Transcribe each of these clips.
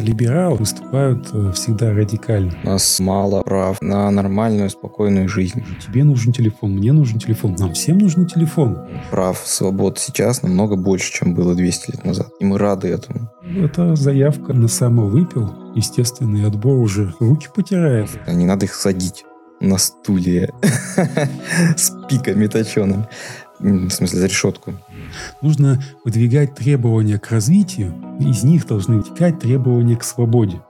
Либералы выступают э, всегда радикально. У нас мало прав на нормальную, спокойную жизнь. Тебе нужен телефон, мне нужен телефон, нам всем нужен телефон. Прав, свобод сейчас намного больше, чем было 200 лет назад. И мы рады этому. Это заявка на самовыпил. Естественный отбор уже руки потирает. Не надо их садить на стуле с пиками точеным. В смысле, за решетку. Нужно выдвигать требования к развитию, из них должны вытекать требования к свободе.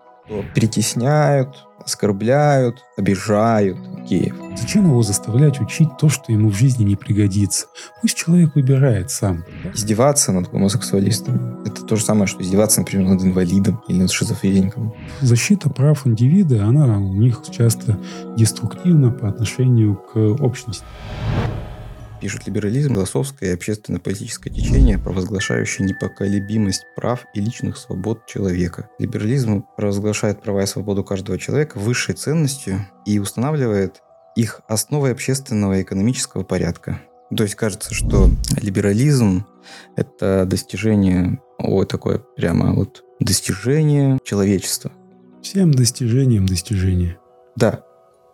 Притесняют, оскорбляют, обижают геев. Зачем его заставлять учить то, что ему в жизни не пригодится? Пусть человек выбирает сам. Издеваться над гомосексуалистами – это то же самое, что издеваться, например, над инвалидом или над шизофреником. Защита прав индивида, она у них часто деструктивна по отношению к общности пишет либерализм, философское и общественно-политическое течение, провозглашающее непоколебимость прав и личных свобод человека. Либерализм провозглашает права и свободу каждого человека высшей ценностью и устанавливает их основой общественного и экономического порядка. То есть кажется, что либерализм — это достижение, ой, такое прямо вот достижение человечества. Всем достижением достижения. Да.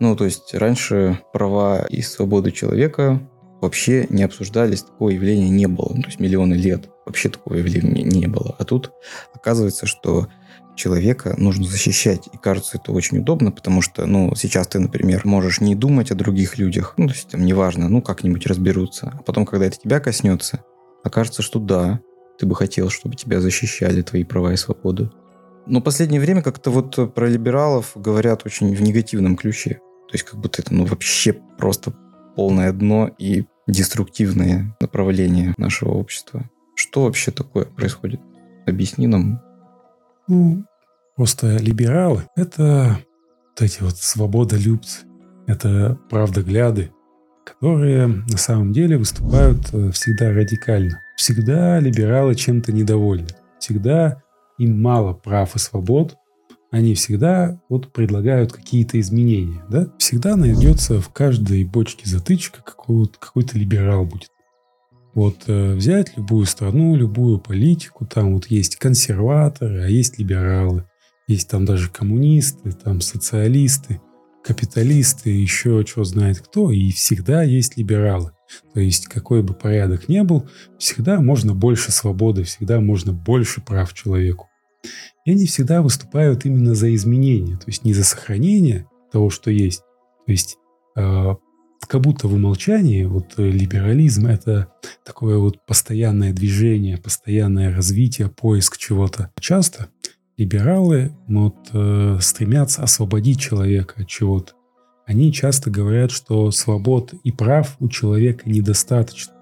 Ну, то есть раньше права и свободы человека вообще не обсуждались, такого явления не было. Ну, то есть миллионы лет вообще такого явления не было. А тут оказывается, что человека нужно защищать. И кажется, это очень удобно, потому что, ну, сейчас ты, например, можешь не думать о других людях, ну, то есть там неважно, ну, как-нибудь разберутся. А потом, когда это тебя коснется, окажется, что да, ты бы хотел, чтобы тебя защищали твои права и свободы. Но последнее время как-то вот про либералов говорят очень в негативном ключе. То есть как будто это ну вообще просто полное дно и деструктивные направления нашего общества. Что вообще такое происходит? Объясни нам. Ну, просто либералы — это вот эти вот свободолюбцы, это правдогляды, которые на самом деле выступают э, всегда радикально. Всегда либералы чем-то недовольны. Всегда им мало прав и свобод, они всегда вот предлагают какие-то изменения. Да? Всегда найдется в каждой бочке затычка какой-то, либерал будет. Вот э, взять любую страну, любую политику, там вот есть консерваторы, а есть либералы. Есть там даже коммунисты, там социалисты, капиталисты, еще что знает кто, и всегда есть либералы. То есть какой бы порядок ни был, всегда можно больше свободы, всегда можно больше прав человеку. И они всегда выступают именно за изменения, то есть не за сохранение того, что есть. То есть э, как будто в умолчании вот э, либерализм это такое вот постоянное движение, постоянное развитие, поиск чего-то. Часто либералы вот, э, стремятся освободить человека от чего-то. Они часто говорят, что свобод и прав у человека недостаточно.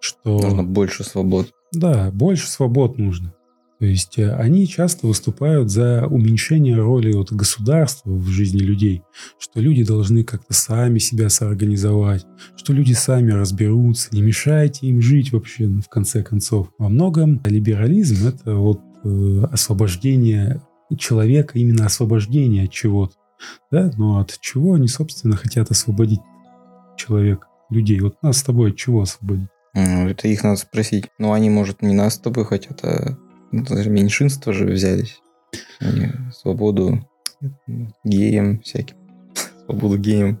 Что... Нужно больше свобод. Да, больше свобод нужно. То есть э, они часто выступают за уменьшение роли вот государства в жизни людей, что люди должны как-то сами себя соорганизовать, что люди сами разберутся, не мешайте им жить вообще, ну, в конце концов. Во многом либерализм — это вот э, освобождение человека, именно освобождение от чего-то. Да? Но от чего они, собственно, хотят освободить человека, людей? Вот нас с тобой от чего освободить? Это их надо спросить. Но они, может, не нас с тобой хотят, а ну, даже меньшинства же взялись. Они свободу геям всяким. Свободу геям.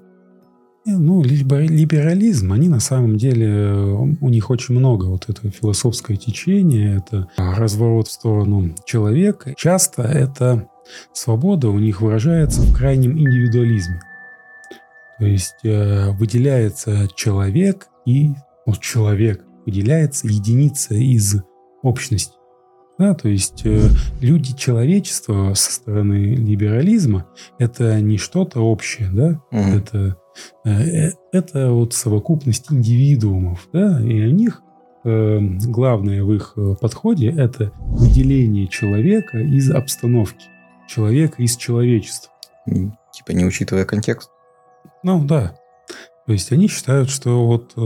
Ну, либерализм, они на самом деле, у них очень много вот это философское течение, это разворот в сторону человека. Часто эта свобода у них выражается в крайнем индивидуализме. То есть э, выделяется человек и вот человек, выделяется единица из общности. Да, то есть э, люди человечества со стороны либерализма это не что-то общее, да, mm это, э, э, это вот совокупность индивидуумов, да, и у них э, главное в их э, подходе это выделение человека из обстановки, человека из человечества. Типа не учитывая контекст? Ну да, то есть они считают, что вот э,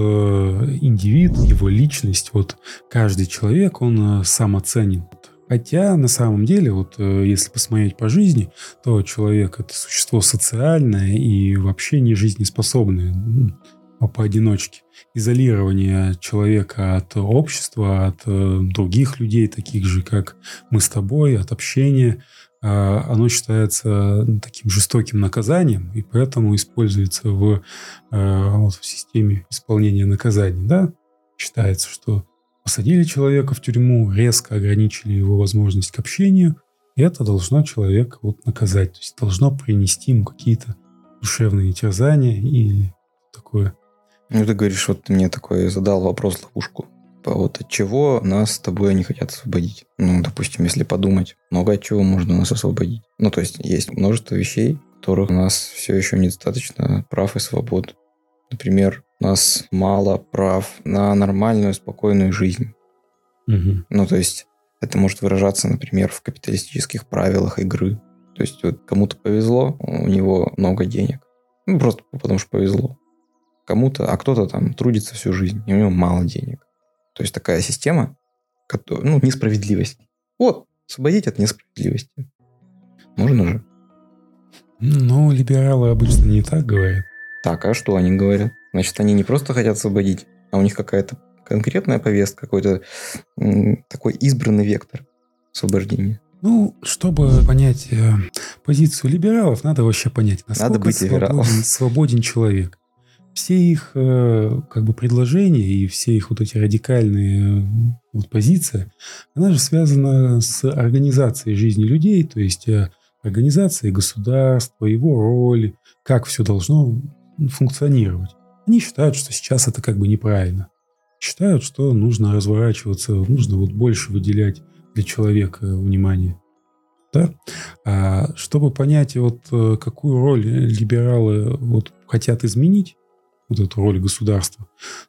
индивид, его личность, вот каждый человек, он э, самоценен. Хотя на самом деле, вот э, если посмотреть по жизни, то человек это существо социальное и вообще не жизнеспособное. поодиночке. Изолирование человека от общества, от э, других людей, таких же, как мы с тобой, от общения, оно считается таким жестоким наказанием, и поэтому используется в, э, вот, в системе исполнения наказаний. Да? Считается, что посадили человека в тюрьму, резко ограничили его возможность к общению, и это должно человека вот наказать. То есть должно принести ему какие-то душевные терзания и такое. Ну, ты говоришь, вот ты мне такой задал вопрос ловушку. По вот от чего нас с тобой не хотят освободить? Ну, допустим, если подумать, много от чего можно нас освободить. Ну, то есть есть множество вещей, которых у нас все еще недостаточно прав и свобод. Например, у нас мало прав на нормальную, спокойную жизнь. Угу. Ну, то есть это может выражаться, например, в капиталистических правилах игры. То есть вот кому-то повезло, у него много денег. Ну, просто потому что повезло. Кому-то, а кто-то там трудится всю жизнь, и у него мало денег. То есть такая система, которая, ну, несправедливость. Вот, освободить от несправедливости. Можно же. Ну, либералы обычно не так говорят. Так, а что они говорят? Значит, они не просто хотят освободить, а у них какая-то конкретная повестка, какой-то такой избранный вектор освобождения. Ну, чтобы понять э, позицию либералов, надо вообще понять, насколько надо быть свободен, свободен человек. Все их э, как бы предложения и все их вот эти радикальные э, вот позиции, она же связана с организацией жизни людей, то есть э, организацией государства, его роли, как все должно функционировать. Они считают, что сейчас это как бы неправильно. Считают, что нужно разворачиваться, нужно вот больше выделять для человека внимание. Да? А чтобы понять, вот какую роль либералы вот хотят изменить, вот эту роль государства,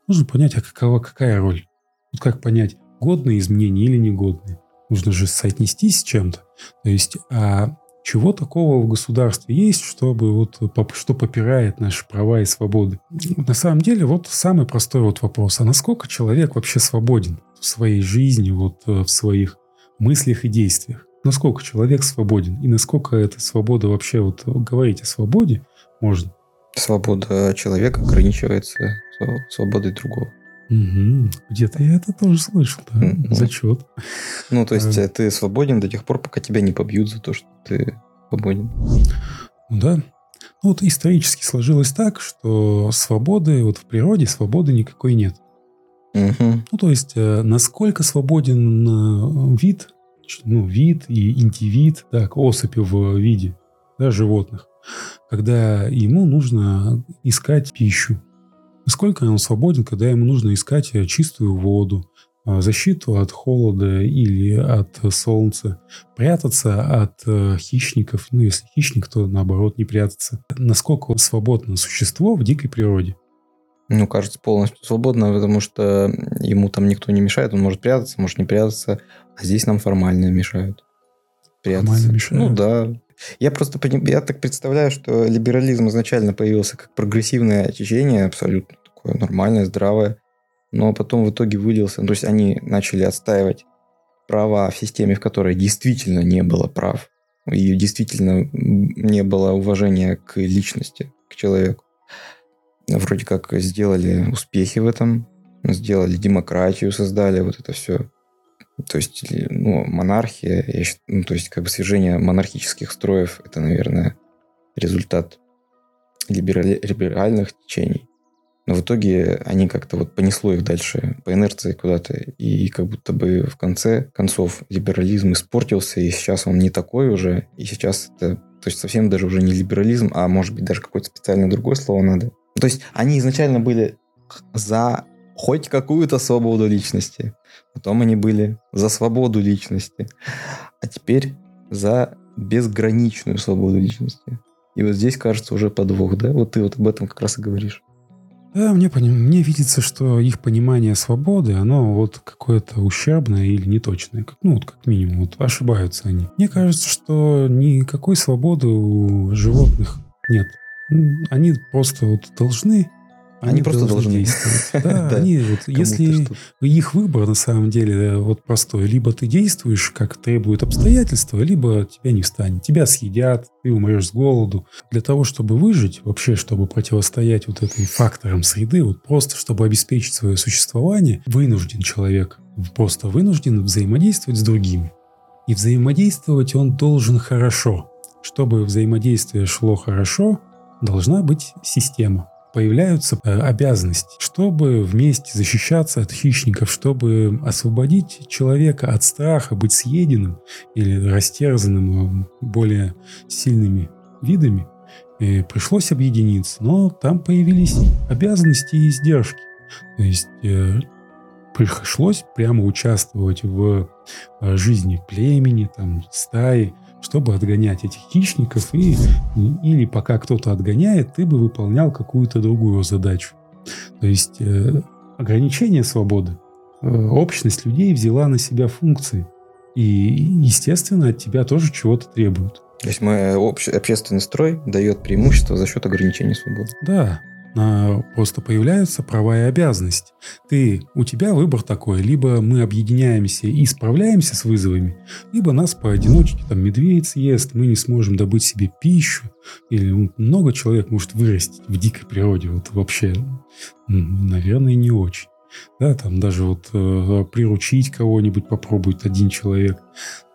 нужно понять, а какова, какая роль. Вот как понять, годные изменения или негодные. Нужно же соотнестись с чем-то. То есть, а чего такого в государстве есть, чтобы вот, что попирает наши права и свободы? На самом деле, вот самый простой вот вопрос. А насколько человек вообще свободен в своей жизни, вот э, в своих мыслях и действиях? Насколько человек свободен? И насколько эта свобода вообще, вот говорить о свободе можно? Свобода человека ограничивается свободой другого. Угу. Где-то я это тоже слышал, да. Угу. Зачет. Ну, то есть а... ты свободен до тех пор, пока тебя не побьют за то, что ты свободен. Ну да. Ну, вот исторически сложилось так, что свободы, вот в природе свободы никакой нет. Угу. Ну, то есть, э, насколько свободен вид, ну, вид и индивид, так, особи в виде да, животных, когда ему нужно искать пищу. Насколько он свободен, когда ему нужно искать э, чистую воду, э, защиту от холода или от солнца, прятаться от э, хищников, ну, если хищник, то наоборот не прятаться. Насколько свободно существо в дикой природе? Ну, кажется, полностью свободно, потому что ему там никто не мешает, он может прятаться, может не прятаться, а здесь нам формально мешают. Прятаться. Формально мешают? Ну да. Я просто я так представляю, что либерализм изначально появился как прогрессивное течение, абсолютно такое нормальное, здравое, но потом в итоге вылился, то есть они начали отстаивать права в системе, в которой действительно не было прав, и действительно не было уважения к личности, к человеку. Вроде как сделали успехи в этом, сделали демократию, создали вот это все. То есть, ну, монархия, я считаю, ну, то есть, как бы свержение монархических строев, это, наверное, результат либерали, либеральных течений. Но в итоге они как-то вот понесло их дальше по инерции куда-то. И как будто бы в конце концов либерализм испортился, и сейчас он не такой уже. И сейчас это, то есть совсем даже уже не либерализм, а может быть даже какое-то специальное другое слово надо. То есть они изначально были за хоть какую-то свободу личности. Потом они были за свободу личности. А теперь за безграничную свободу личности. И вот здесь кажется уже подвох, да? Вот ты вот об этом как раз и говоришь. Да, мне, мне видится, что их понимание свободы, оно вот какое-то ущербное или неточное. Ну, вот как минимум, вот ошибаются они. Мне кажется, что никакой свободы у животных нет. Они просто вот должны Они, они просто должны действовать. Да, они вот, если их выбор на самом деле э, вот простой, либо ты действуешь, как требует обстоятельства, либо тебя не встанет, тебя съедят, ты умрешь с голоду. Для того, чтобы выжить, вообще, чтобы противостоять вот этим факторам среды, вот просто чтобы обеспечить свое существование, вынужден человек, просто вынужден взаимодействовать с другими. И взаимодействовать он должен хорошо. Чтобы взаимодействие шло хорошо, должна быть система появляются э, обязанности, чтобы вместе защищаться от хищников, чтобы освободить человека от страха быть съеденным или растерзанным э, более сильными видами, и пришлось объединиться. Но там появились обязанности и издержки. То есть э, пришлось прямо участвовать в жизни племени, там, стаи, чтобы отгонять этих хищников, и, или пока кто-то отгоняет, ты бы выполнял какую-то другую задачу. То есть э, ограничение свободы. Э, общность людей взяла на себя функции. И, естественно, от тебя тоже чего-то требуют. То есть мы, обще, общественный строй дает преимущество за счет ограничения свободы. Да, просто появляются права и обязанности. Ты, у тебя выбор такой, либо мы объединяемся и справляемся с вызовами, либо нас поодиночке, там, медведь съест, мы не сможем добыть себе пищу, или много человек может вырастить в дикой природе, вот вообще, наверное, не очень. Да, там даже вот э, приручить кого-нибудь попробует один человек.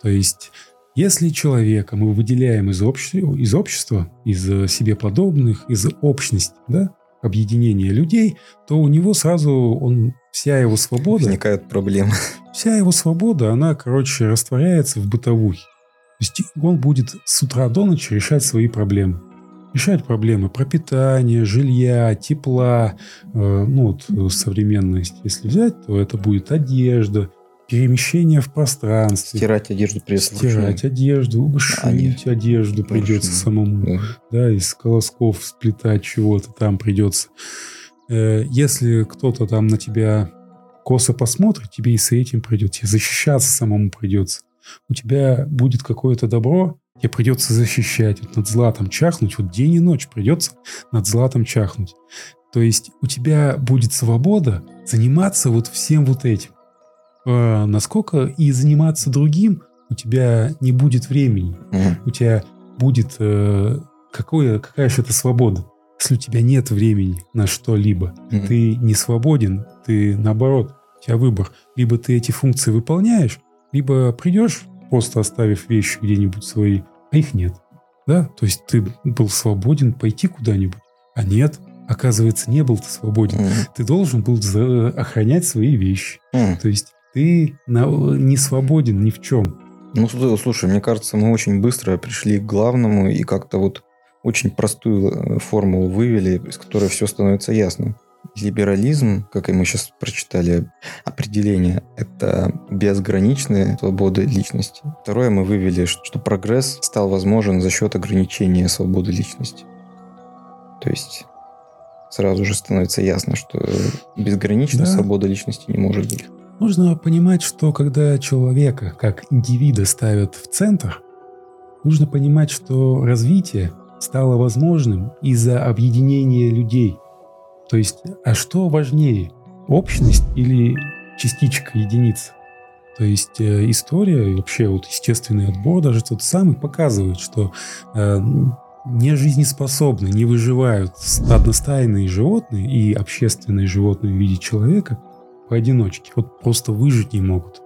То есть если человека мы выделяем из общества, из, общества, из э, себе подобных, из общности, да, объединения людей, то у него сразу он вся его свобода... Возникают проблемы. Вся его свобода, она, короче, растворяется в бытовухе. То есть он будет с утра до ночи решать свои проблемы. Решать проблемы пропитания, жилья, тепла. Э, ну вот э, современность, если взять, то это будет одежда, перемещение в пространстве. Стирать одежду при Стирать одежду, шить а, одежду придется Шить. самому. Да. да, из колосков сплетать чего-то там придется. Э, если кто-то там на тебя косо посмотрит, тебе и с этим придется. защищаться самому придется. У тебя будет какое-то добро, тебе придется защищать. Вот над златом чахнуть, вот день и ночь придется над златом чахнуть. То есть у тебя будет свобода заниматься вот всем вот этим. Э, насколько и заниматься другим у тебя не будет времени. Mm-hmm. У тебя будет э, какое, какая же это свобода, если у тебя нет времени на что-либо. Mm-hmm. Ты не свободен, ты наоборот, у тебя выбор. Либо ты эти функции выполняешь, либо придешь, просто оставив вещи где-нибудь свои, а их нет. Да? То есть ты был свободен пойти куда-нибудь, а нет, оказывается, не был ты свободен. Mm-hmm. Ты должен был охранять свои вещи. Mm-hmm. То есть ты не свободен ни в чем. Ну, слушай, мне кажется, мы очень быстро пришли к главному и как-то вот очень простую э, формулу вывели, из которой все становится ясно. Либерализм, как и мы сейчас прочитали определение, это безграничная свобода личности. Второе, мы вывели, что прогресс стал возможен за счет ограничения свободы личности. То есть сразу же становится ясно, что безграничная да. свобода личности не может быть. Нужно понимать, что когда человека как индивида ставят в центр, нужно понимать, что развитие стало возможным из-за объединения людей. То есть, а что важнее, общность или частичка единицы? То есть э, история и вообще вот естественный отбор даже тот самый показывает, что э, не жизнеспособны, не выживают одностайные животные и общественные животные в виде человека – поодиночке, вот просто выжить не могут.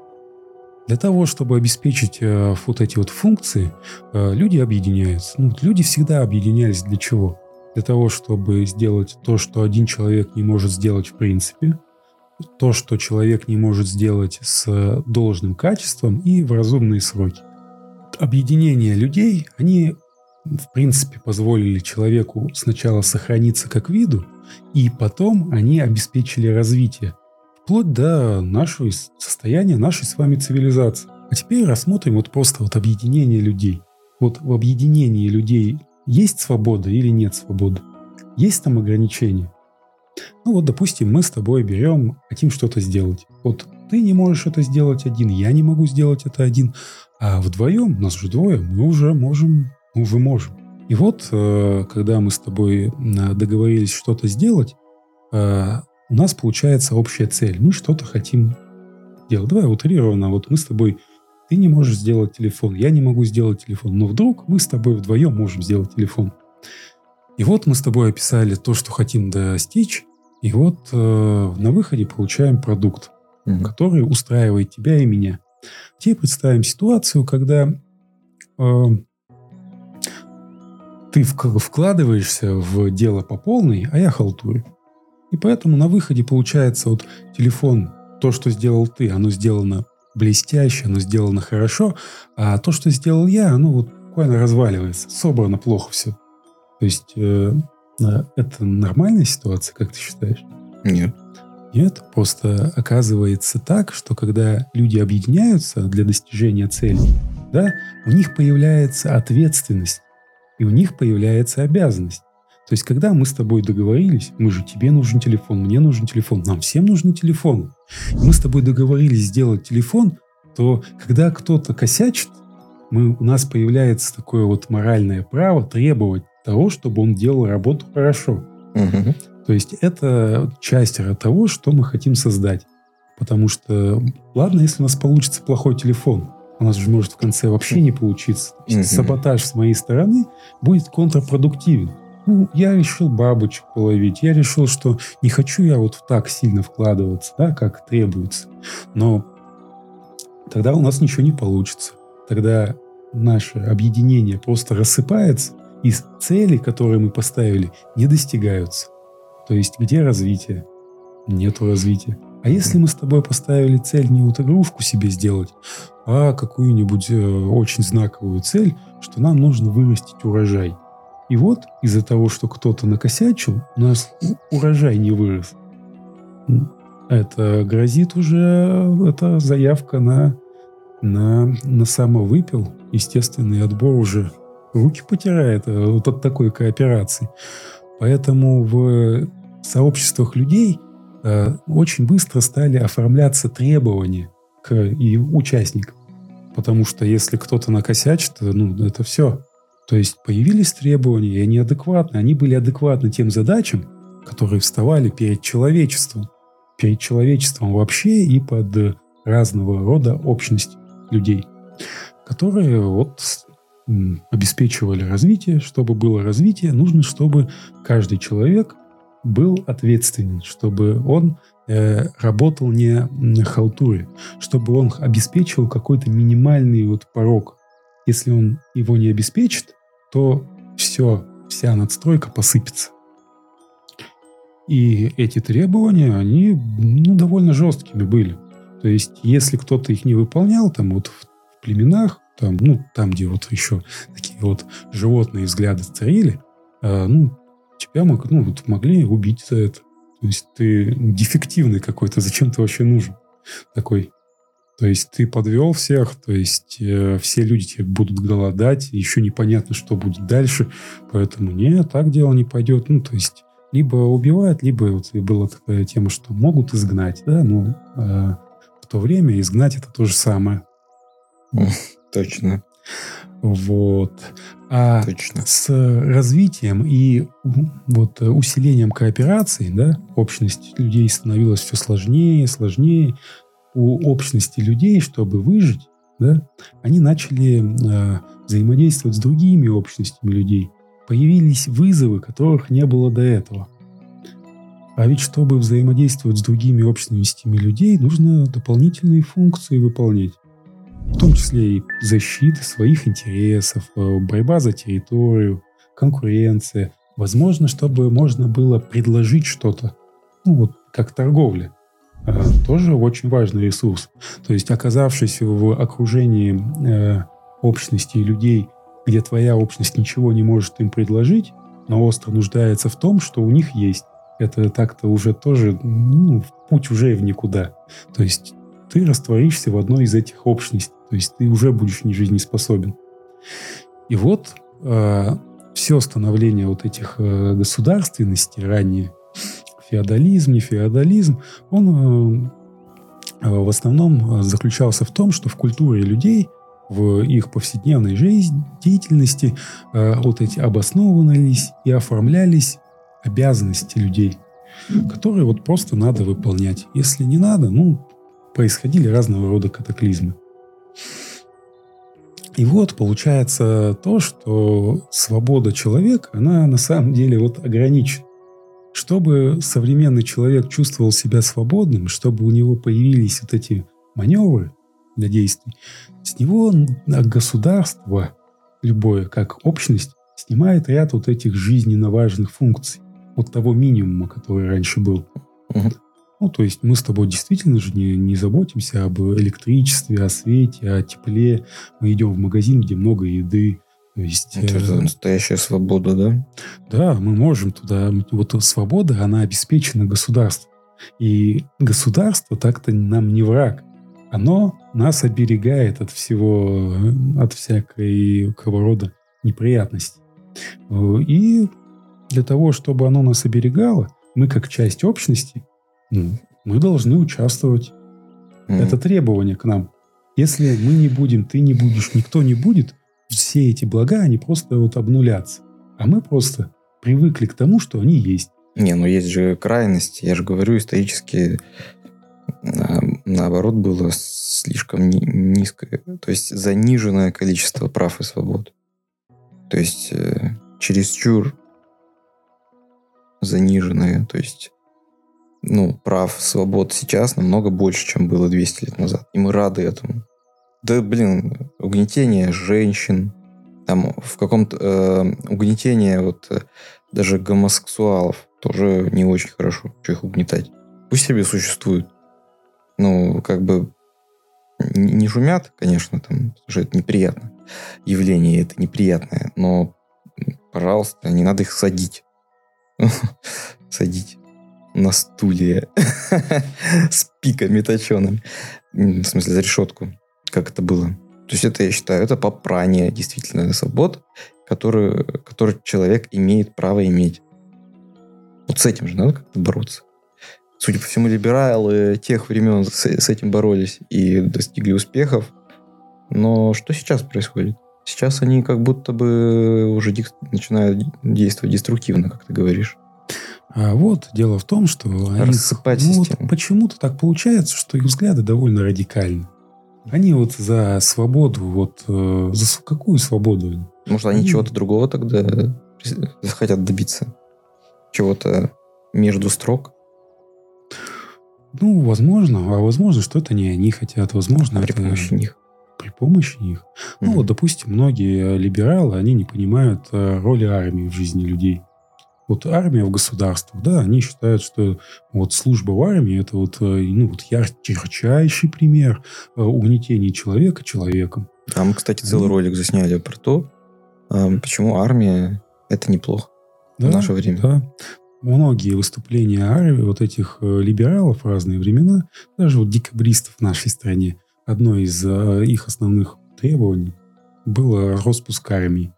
Для того, чтобы обеспечить э, вот эти вот функции, э, люди объединяются. Ну, люди всегда объединялись для чего? Для того, чтобы сделать то, что один человек не может сделать в принципе, то, что человек не может сделать с должным качеством и в разумные сроки. Объединение людей, они в принципе позволили человеку сначала сохраниться как виду, и потом они обеспечили развитие вплоть до нашего состояния, нашей с вами цивилизации. А теперь рассмотрим вот просто вот объединение людей. Вот в объединении людей есть свобода или нет свободы? Есть там ограничения? Ну вот, допустим, мы с тобой берем, хотим что-то сделать. Вот ты не можешь это сделать один, я не могу сделать это один, а вдвоем, нас же двое, мы уже можем, мы уже можем. И вот, э, когда мы с тобой договорились что-то сделать, э, у нас получается общая цель. Мы что-то хотим делать. Давай утрированно. Вот мы с тобой ты не можешь сделать телефон, я не могу сделать телефон, но вдруг мы с тобой вдвоем можем сделать телефон. И вот мы с тобой описали то, что хотим достичь, и вот э, на выходе получаем продукт, mm-hmm. который устраивает тебя и меня. Теперь представим ситуацию, когда э, ты вкладываешься в дело по полной, а я халтурю. И поэтому на выходе получается вот телефон, то, что сделал ты, оно сделано блестяще, оно сделано хорошо, а то, что сделал я, оно вот буквально разваливается, собрано плохо все. То есть э, э, это нормальная ситуация, как ты считаешь? Нет. Нет, просто оказывается так, что когда люди объединяются для достижения цели, да, у них появляется ответственность, и у них появляется обязанность. То есть, когда мы с тобой договорились, мы же тебе нужен телефон, мне нужен телефон, нам всем нужны телефоны. И мы с тобой договорились сделать телефон, то когда кто-то косячит, мы, у нас появляется такое вот моральное право требовать того, чтобы он делал работу хорошо. Угу. То есть это часть того, что мы хотим создать. Потому что, ладно, если у нас получится плохой телефон, у нас же может в конце вообще не получиться. Угу. Саботаж с моей стороны будет контрпродуктивен. Ну, я решил бабочек половить. Я решил, что не хочу я вот так сильно вкладываться, да, как требуется. Но тогда у нас ничего не получится. Тогда наше объединение просто рассыпается, и цели, которые мы поставили, не достигаются. То есть где развитие? Нету развития. А если мы с тобой поставили цель не вот игрушку себе сделать, а какую-нибудь э, очень знаковую цель, что нам нужно вырастить урожай – и вот из-за того, что кто-то накосячил, у нас урожай не вырос. Это грозит уже, это заявка на, на, на самовыпил. Естественный отбор уже руки потирает э, вот от такой кооперации. Поэтому в сообществах людей э, очень быстро стали оформляться требования к и участникам. Потому что если кто-то накосячит, ну, это все. То есть появились требования, и они адекватны. Они были адекватны тем задачам, которые вставали перед человечеством. Перед человечеством вообще и под разного рода общность людей, которые вот обеспечивали развитие. Чтобы было развитие, нужно, чтобы каждый человек был ответственен, чтобы он э, работал не на халтуре, чтобы он обеспечивал какой-то минимальный вот порог. Если он его не обеспечит, то все, вся надстройка посыпется. И эти требования, они ну, довольно жесткими были. То есть, если кто-то их не выполнял, там вот в племенах, там, ну, там, где вот еще такие вот животные взгляды царили, э, ну, тебя мог, ну, вот могли убить за это. То есть ты дефективный какой-то, зачем ты вообще нужен? Такой то есть ты подвел всех, то есть э, все люди тебе будут голодать, еще непонятно, что будет дальше, поэтому нет, так дело не пойдет. Ну, то есть либо убивают, либо вот была такая тема, что могут изгнать, да, ну, э, в то время изгнать это то же самое. Точно. Вот. А Точно. с развитием и вот усилением кооперации, да, общность людей становилась все сложнее, сложнее у общности людей, чтобы выжить, да, они начали э, взаимодействовать с другими общностями людей. Появились вызовы, которых не было до этого. А ведь чтобы взаимодействовать с другими общностями людей, нужно дополнительные функции выполнять. В том числе и защита своих интересов, э, борьба за территорию, конкуренция. Возможно, чтобы можно было предложить что-то. Ну вот, как торговля. Тоже очень важный ресурс. То есть, оказавшись в окружении э, общности людей, где твоя общность ничего не может им предложить, но остро нуждается в том, что у них есть. Это так-то уже тоже ну, путь уже в никуда. То есть ты растворишься в одной из этих общностей. То есть ты уже будешь не жизнеспособен. И вот э, все становление вот этих э, государственностей ранее феодализм, не феодализм, он э, в основном заключался в том, что в культуре людей, в их повседневной жизни, деятельности э, вот эти обосновывались и оформлялись обязанности людей. которые вот просто надо выполнять. Если не надо, ну, происходили разного рода катаклизмы. И вот получается то, что свобода человека, она на самом деле вот ограничена. Чтобы современный человек чувствовал себя свободным, чтобы у него появились вот эти маневры для действий, с него государство любое, как общность, снимает ряд вот этих жизненно важных функций от того минимума, который раньше был. Угу. Ну, то есть мы с тобой действительно же не, не заботимся об электричестве, о свете, о тепле. Мы идем в магазин, где много еды. То есть, это настоящая свобода, да? Да, мы можем туда. Вот свобода, она обеспечена государством. И государство так-то нам не враг. Оно нас оберегает от всего, от всякой рода неприятностей. И для того, чтобы оно нас оберегало, мы как часть общности ну, мы должны участвовать. Это требование к нам. Если мы не будем, ты не будешь, никто не будет, все эти блага, они просто вот обнулятся. А мы просто привыкли к тому, что они есть. Не, ну есть же крайности. Я же говорю, исторически наоборот было слишком низкое, то есть заниженное количество прав и свобод. То есть э, чересчур заниженное. То есть ну, прав, свобод сейчас намного больше, чем было 200 лет назад. И мы рады этому. Да, блин, угнетение женщин, там в каком-то э, угнетение вот э, даже гомосексуалов тоже не очень хорошо, что их угнетать. Пусть себе существуют. Ну, как бы не, шумят, конечно, там, что это неприятно. Явление это неприятное, но, пожалуйста, не надо их садить. Садить на стуле с пиками точеными. В смысле, за решетку. Как это было. То есть это, я считаю, это попрание действительно свобод, который, который человек имеет право иметь. Вот с этим же надо как-то бороться. Судя по всему, либералы тех времен с, с этим боролись и достигли успехов. Но что сейчас происходит? Сейчас они как будто бы уже начинают действовать деструктивно, как ты говоришь. А вот дело в том, что они, ну, вот почему-то так получается, что их взгляды довольно радикальны. Они вот за свободу, вот э, за какую свободу? Может, они, они... чего-то другого тогда хотят добиться? Чего-то между строк? Ну, возможно. А возможно, что это не они хотят. Возможно, а при это... помощи них. При помощи них. Mm-hmm. Ну, вот, допустим, многие либералы, они не понимают э, роли армии в жизни людей вот армия в государствах, да, они считают, что вот служба в армии это вот, э, ну, вот ярчайший пример э, угнетения человека человеком. Там, кстати, целый ну, ролик засняли про то, э, почему армия это неплохо да, в наше время. Да. Многие выступления армии, вот этих либералов в разные времена, даже вот декабристов в нашей стране, одно из их основных требований было распуск армии.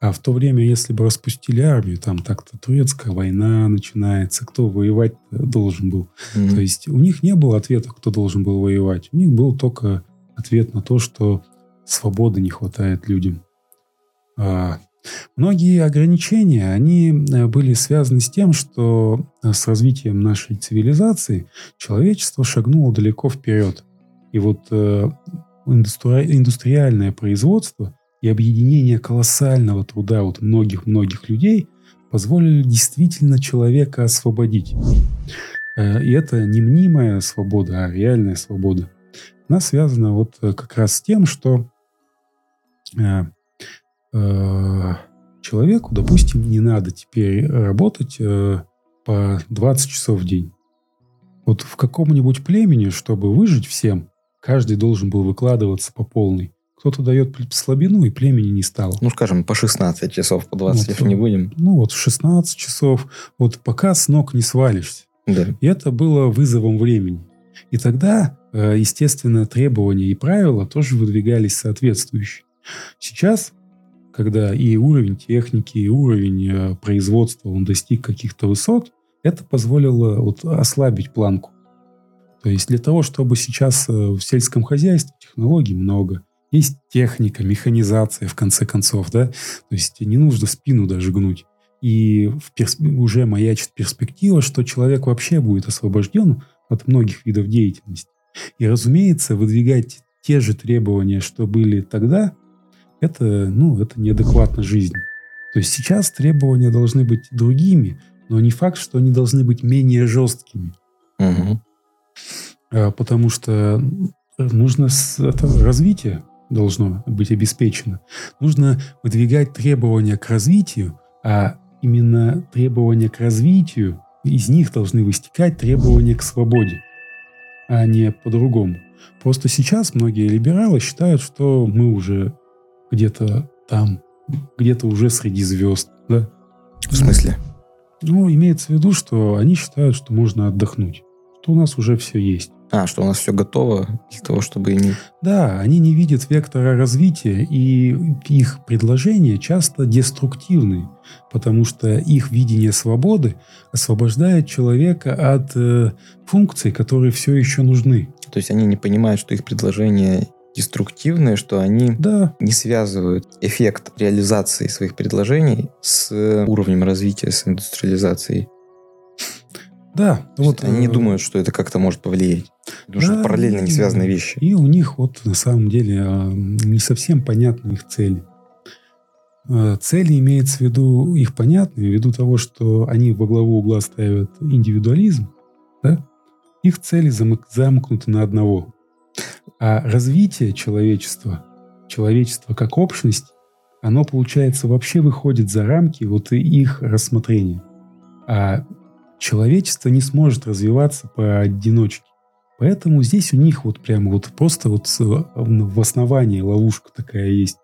А в то время, если бы распустили армию, там так-то турецкая война начинается, кто воевать должен был. Mm-hmm. То есть у них не было ответа, кто должен был воевать. У них был только ответ на то, что свободы не хватает людям. А, многие ограничения, они э, были связаны с тем, что э, с развитием нашей цивилизации человечество шагнуло далеко вперед. И вот э, индустри... индустриальное производство и объединение колоссального труда вот многих-многих людей позволили действительно человека освободить. Э, и это не мнимая свобода, а реальная свобода. Она связана вот э, как раз с тем, что э, человеку, допустим, не надо теперь работать по 20 часов в день. Вот в каком-нибудь племени, чтобы выжить всем, каждый должен был выкладываться по полной. Кто-то дает слабину, и племени не стало. Ну, скажем, по 16 часов, по 20, вот, если не будем. Ну, вот 16 часов. Вот пока с ног не свалишься. Да. И это было вызовом времени. И тогда, э, естественно, требования и правила тоже выдвигались соответствующие. Сейчас, когда и уровень техники, и уровень э, производства, он достиг каких-то высот, это позволило вот ослабить планку. То есть для того, чтобы сейчас э, в сельском хозяйстве технологий много, есть техника, механизация, в конце концов, да. То есть не нужно спину даже гнуть. И в перс... уже маячит перспектива, что человек вообще будет освобожден от многих видов деятельности. И, разумеется, выдвигать те же требования, что были тогда, это, ну, это неадекватно жизни. То есть сейчас требования должны быть другими, но не факт, что они должны быть менее жесткими. Угу. Потому что нужно это развитие должно быть обеспечено. Нужно выдвигать требования к развитию, а именно требования к развитию, из них должны выстекать требования к свободе, а не по-другому. Просто сейчас многие либералы считают, что мы уже где-то там, где-то уже среди звезд. Да? В смысле? Ну, имеется в виду, что они считают, что можно отдохнуть, что у нас уже все есть. А, что у нас все готово для того, чтобы не... Да, они не видят вектора развития, и их предложения часто деструктивны, потому что их видение свободы освобождает человека от э, функций, которые все еще нужны. То есть они не понимают, что их предложения деструктивные, что они да. не связывают эффект реализации своих предложений с уровнем развития, с индустриализацией. Да. Вот, они не э, думают, что это как-то может повлиять. Потому да, что это параллельно не связанные вещи. И у них вот на самом деле а, не совсем понятны их цели. А, цели имеется в виду их понятны, ввиду того, что они во главу угла ставят индивидуализм, да? их цели замкнуты на одного. А развитие человечества, человечества как общность, оно, получается, вообще выходит за рамки вот их рассмотрения. А человечество не сможет развиваться поодиночке. Поэтому здесь у них вот прямо вот просто вот в основании ловушка такая есть.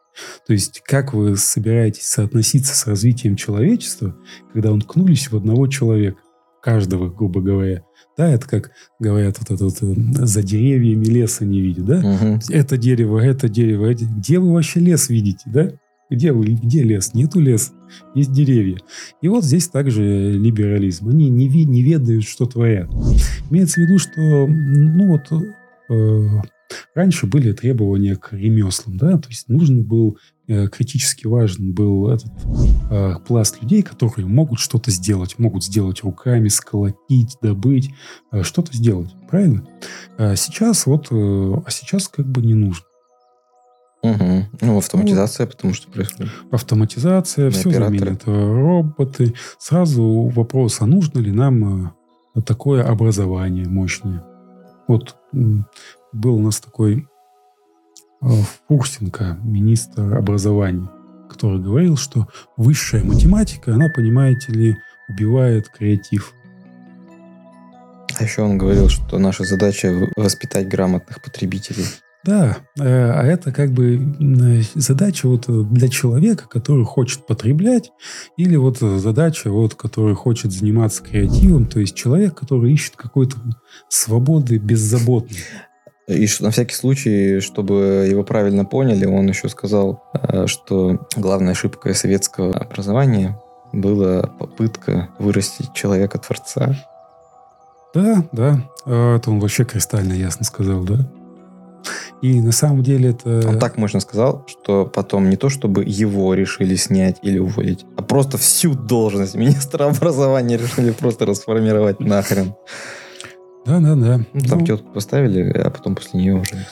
То есть как вы собираетесь соотноситься с развитием человечества, когда уткнулись в одного человека, каждого, грубо говоря. Да, это как говорят, вот это вот, э, за деревьями леса не видит, да? Угу. Это дерево, это дерево. Это... Где вы вообще лес видите, да? Где вы, где лес? Нету леса, есть деревья. И вот здесь также либерализм. Они не, не ведают, что творят. Имеется в виду, что ну вот э, раньше были требования к ремеслам, да, то есть нужен был э, критически важен был этот э, пласт людей, которые могут что-то сделать, могут сделать руками, сколотить, добыть, э, что-то сделать, правильно? А сейчас вот, э, а сейчас как бы не нужно. Угу. Ну, автоматизация, ну, потому что происходит. Автоматизация, все операторы. заменит. Роботы. Сразу вопрос, а нужно ли нам э, такое образование мощное? Вот был у нас такой э, Фурсенко, министр образования, который говорил, что высшая математика, она, понимаете ли, убивает креатив. А еще он говорил, что наша задача воспитать грамотных потребителей. Да, э, а это как бы задача вот для человека, который хочет потреблять, или вот задача, вот, который хочет заниматься креативом, то есть человек, который ищет какой-то свободы беззаботной. И на всякий случай, чтобы его правильно поняли, он еще сказал, э, что главная ошибка советского образования была попытка вырастить человека-творца. Да, да. А это он вообще кристально ясно сказал, да. И на самом деле это... Он так можно сказал, что потом не то, чтобы его решили снять или уволить, а просто всю должность министра образования решили просто расформировать нахрен. Да, да, да. Ну, там ну, тетку поставили, а потом после нее уже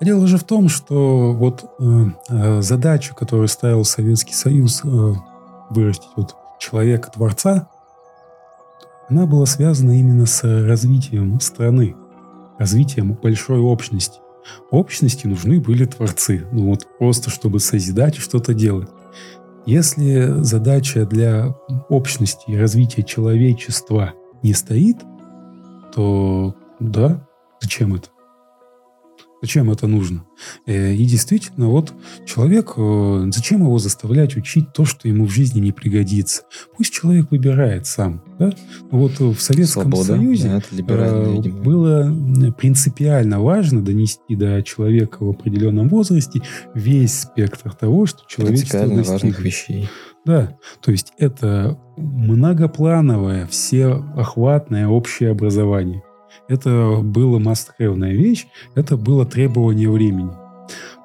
Дело же в том, что вот э, э, задача, которую ставил Советский Союз э, вырастить вот человека-творца, она была связана именно с развитием страны, развитием большой общности общности нужны были творцы. Ну вот просто, чтобы созидать и что-то делать. Если задача для общности и развития человечества не стоит, то да, зачем это? Зачем это нужно? Э, и действительно, вот человек, э, зачем его заставлять учить то, что ему в жизни не пригодится? Пусть человек выбирает сам. Да? Вот в Советском Свобода, Союзе да, э, было принципиально важно донести до человека в определенном возрасте весь спектр того, что человечество Принципиально важных вещей. Да, то есть это многоплановое, всеохватное общее образование. Это было must-have вещь, это было требование времени.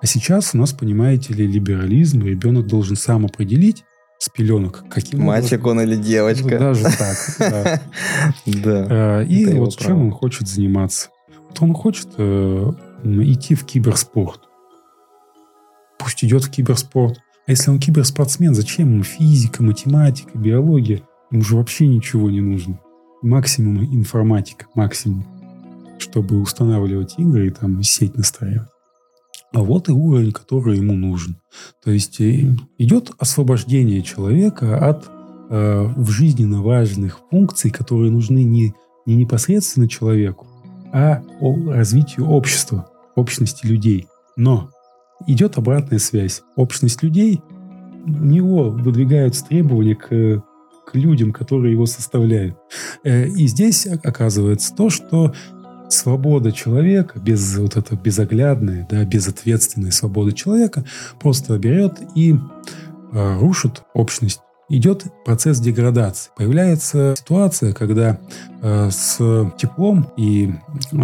А сейчас у нас, понимаете ли, либерализм, ребенок должен сам определить, с пеленок. Каким Мальчик образом? он или девочка? Ну, даже так, да. А, и вот чем он хочет заниматься. Вот он хочет э, идти в киберспорт. Пусть идет в киберспорт. А если он киберспортсмен, зачем ему физика, математика, биология? Ему же вообще ничего не нужно. Максимум информатика, максимум. Чтобы устанавливать игры и там сеть настраивать. А вот и уровень, который ему нужен. То есть э, идет освобождение человека от э, в жизненно важных функций, которые нужны не, не непосредственно человеку, а о развитию общества, общности людей. Но идет обратная связь. Общность людей, у него выдвигаются требования к, к людям, которые его составляют. Э, и здесь оказывается то, что свобода человека, без вот это безоглядная, да, безответственная свобода человека, просто берет и э, рушит общность. Идет процесс деградации. Появляется ситуация, когда э, с теплом и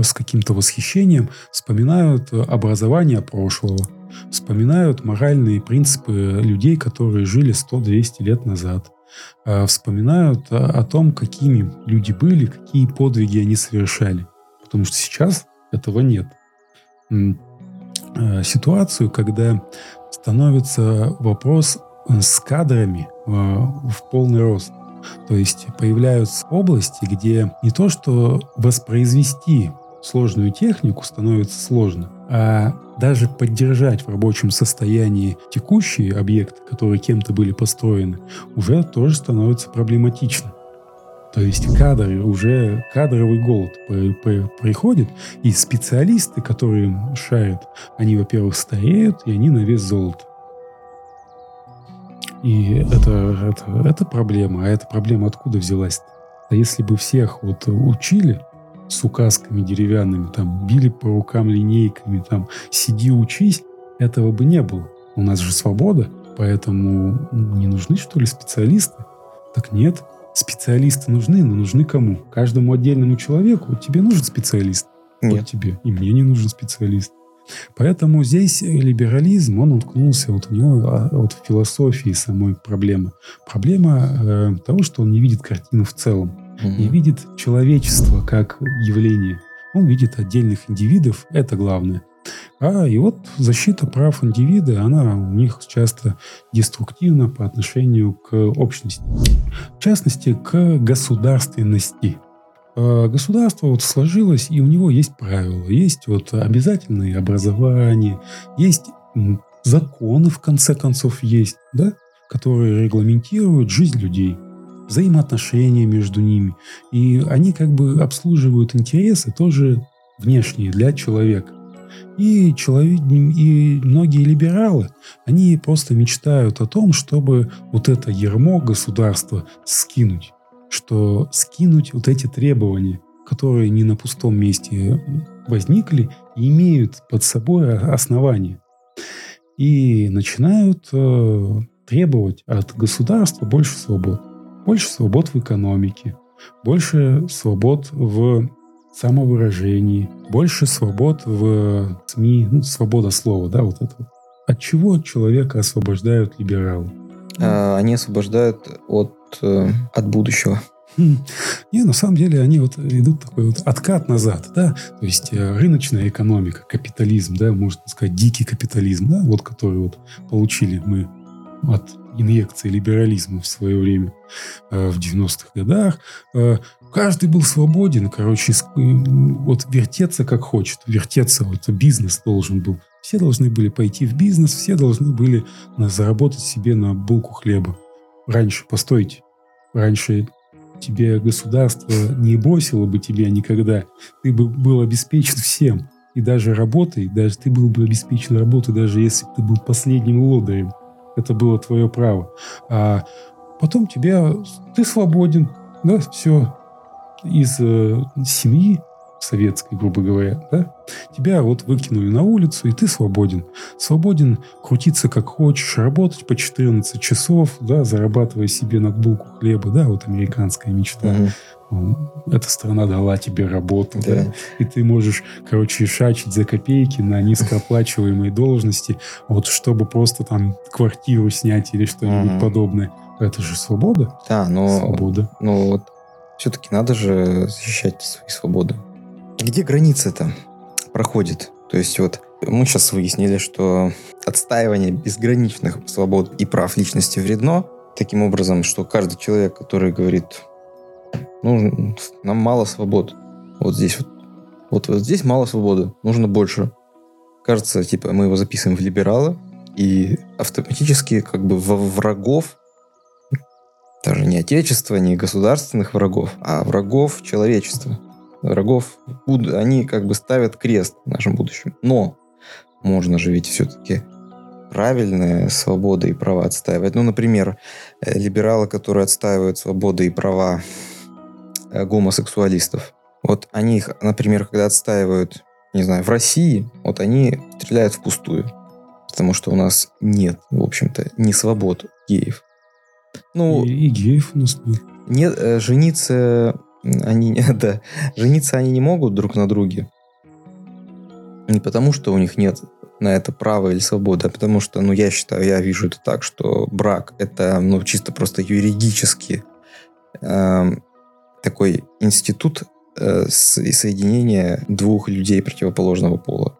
с каким-то восхищением вспоминают образование прошлого, вспоминают моральные принципы людей, которые жили 100-200 лет назад, э, вспоминают о, о том, какими люди были, какие подвиги они совершали потому что сейчас этого нет. Э, ситуацию, когда становится вопрос э, с кадрами э, в полный рост. То есть появляются области, где не то, что воспроизвести сложную технику становится сложно, а даже поддержать в рабочем состоянии текущие объекты, которые кем-то были построены, уже тоже становится проблематично. То есть кадры, уже кадровый голод приходит, и специалисты, которые шарят, они, во-первых, стареют, и они на вес золота. И это, это, это проблема. А эта проблема откуда взялась? А если бы всех вот учили с указками деревянными, там, били по рукам линейками, там, сиди, учись, этого бы не было. У нас же свобода, поэтому не нужны, что ли, специалисты? Так нет, специалисты нужны, но нужны кому? Каждому отдельному человеку тебе нужен специалист. Нет. Вот тебе. И мне не нужен специалист. Поэтому здесь либерализм, он уткнулся, вот у него а, вот в философии самой проблемы. Проблема э, того, что он не видит картину в целом, угу. не видит человечество как явление. Он видит отдельных индивидов, это главное. А и вот защита прав индивида, она у них часто деструктивна по отношению к общности. В частности, к государственности. А государство вот сложилось, и у него есть правила. Есть вот обязательное образование, есть законы, в конце концов, есть, да, которые регламентируют жизнь людей взаимоотношения между ними. И они как бы обслуживают интересы тоже внешние для человека. И, человек, и многие либералы, они просто мечтают о том, чтобы вот это ермо государства скинуть. Что скинуть вот эти требования, которые не на пустом месте возникли и имеют под собой основания. И начинают э, требовать от государства больше свобод. Больше свобод в экономике, больше свобод в самовыражении, больше свобод в СМИ, ну, свобода слова, да, вот это. От чего человека освобождают либералы? А, они освобождают от, э, от будущего. Хм. Не, на самом деле они вот идут такой вот откат назад, да, то есть э, рыночная экономика, капитализм, да, можно сказать, дикий капитализм, да, вот который вот получили мы от инъекции либерализма в свое время э, в 90-х годах. Э, каждый был свободен, короче, вот вертеться как хочет, вертеться, вот бизнес должен был. Все должны были пойти в бизнес, все должны были заработать себе на булку хлеба. Раньше, постойте, раньше тебе государство не бросило бы тебя никогда. Ты бы был обеспечен всем. И даже работой, даже ты был бы обеспечен работой, даже если бы ты был последним лодырем. Это было твое право. А потом тебя... Ты свободен. Да, все из э, семьи советской, грубо говоря, да, тебя вот выкинули на улицу, и ты свободен. Свободен крутиться как хочешь, работать по 14 часов, да, зарабатывая себе на булку хлеба, да, вот американская мечта. Угу эта страна дала тебе работу, да. да, и ты можешь, короче, шачить за копейки на низкооплачиваемой должности, вот чтобы просто там квартиру снять или что-нибудь mm подобное. Это же свобода. Да, но... Свобода. Ну вот все-таки надо же защищать свои свободы. Где граница-то проходит? То есть вот мы сейчас выяснили, что отстаивание безграничных свобод и прав личности вредно. Таким образом, что каждый человек, который говорит, ну, нам мало свобод. Вот здесь вот. Вот, вот здесь мало свободы. Нужно больше. Кажется, типа, мы его записываем в либералы, и автоматически как бы во врагов даже не отечества, не государственных врагов, а врагов человечества. Врагов, они как бы ставят крест в нашем будущем. Но можно же ведь все-таки правильные свободы и права отстаивать. Ну, например, э, либералы, которые отстаивают свободы и права гомосексуалистов. Вот они их, например, когда отстаивают, не знаю, в России, вот они стреляют впустую. Потому что у нас нет, в общем-то, не свобод геев. Ну, и, и геев у нас нет. Нет, э, жениться они, да, жениться они не могут друг на друге. Не потому, что у них нет на это права или свободы, а потому что, ну, я считаю, я вижу это так, что брак это, ну, чисто просто юридически э, такой институт э, соединения двух людей противоположного пола.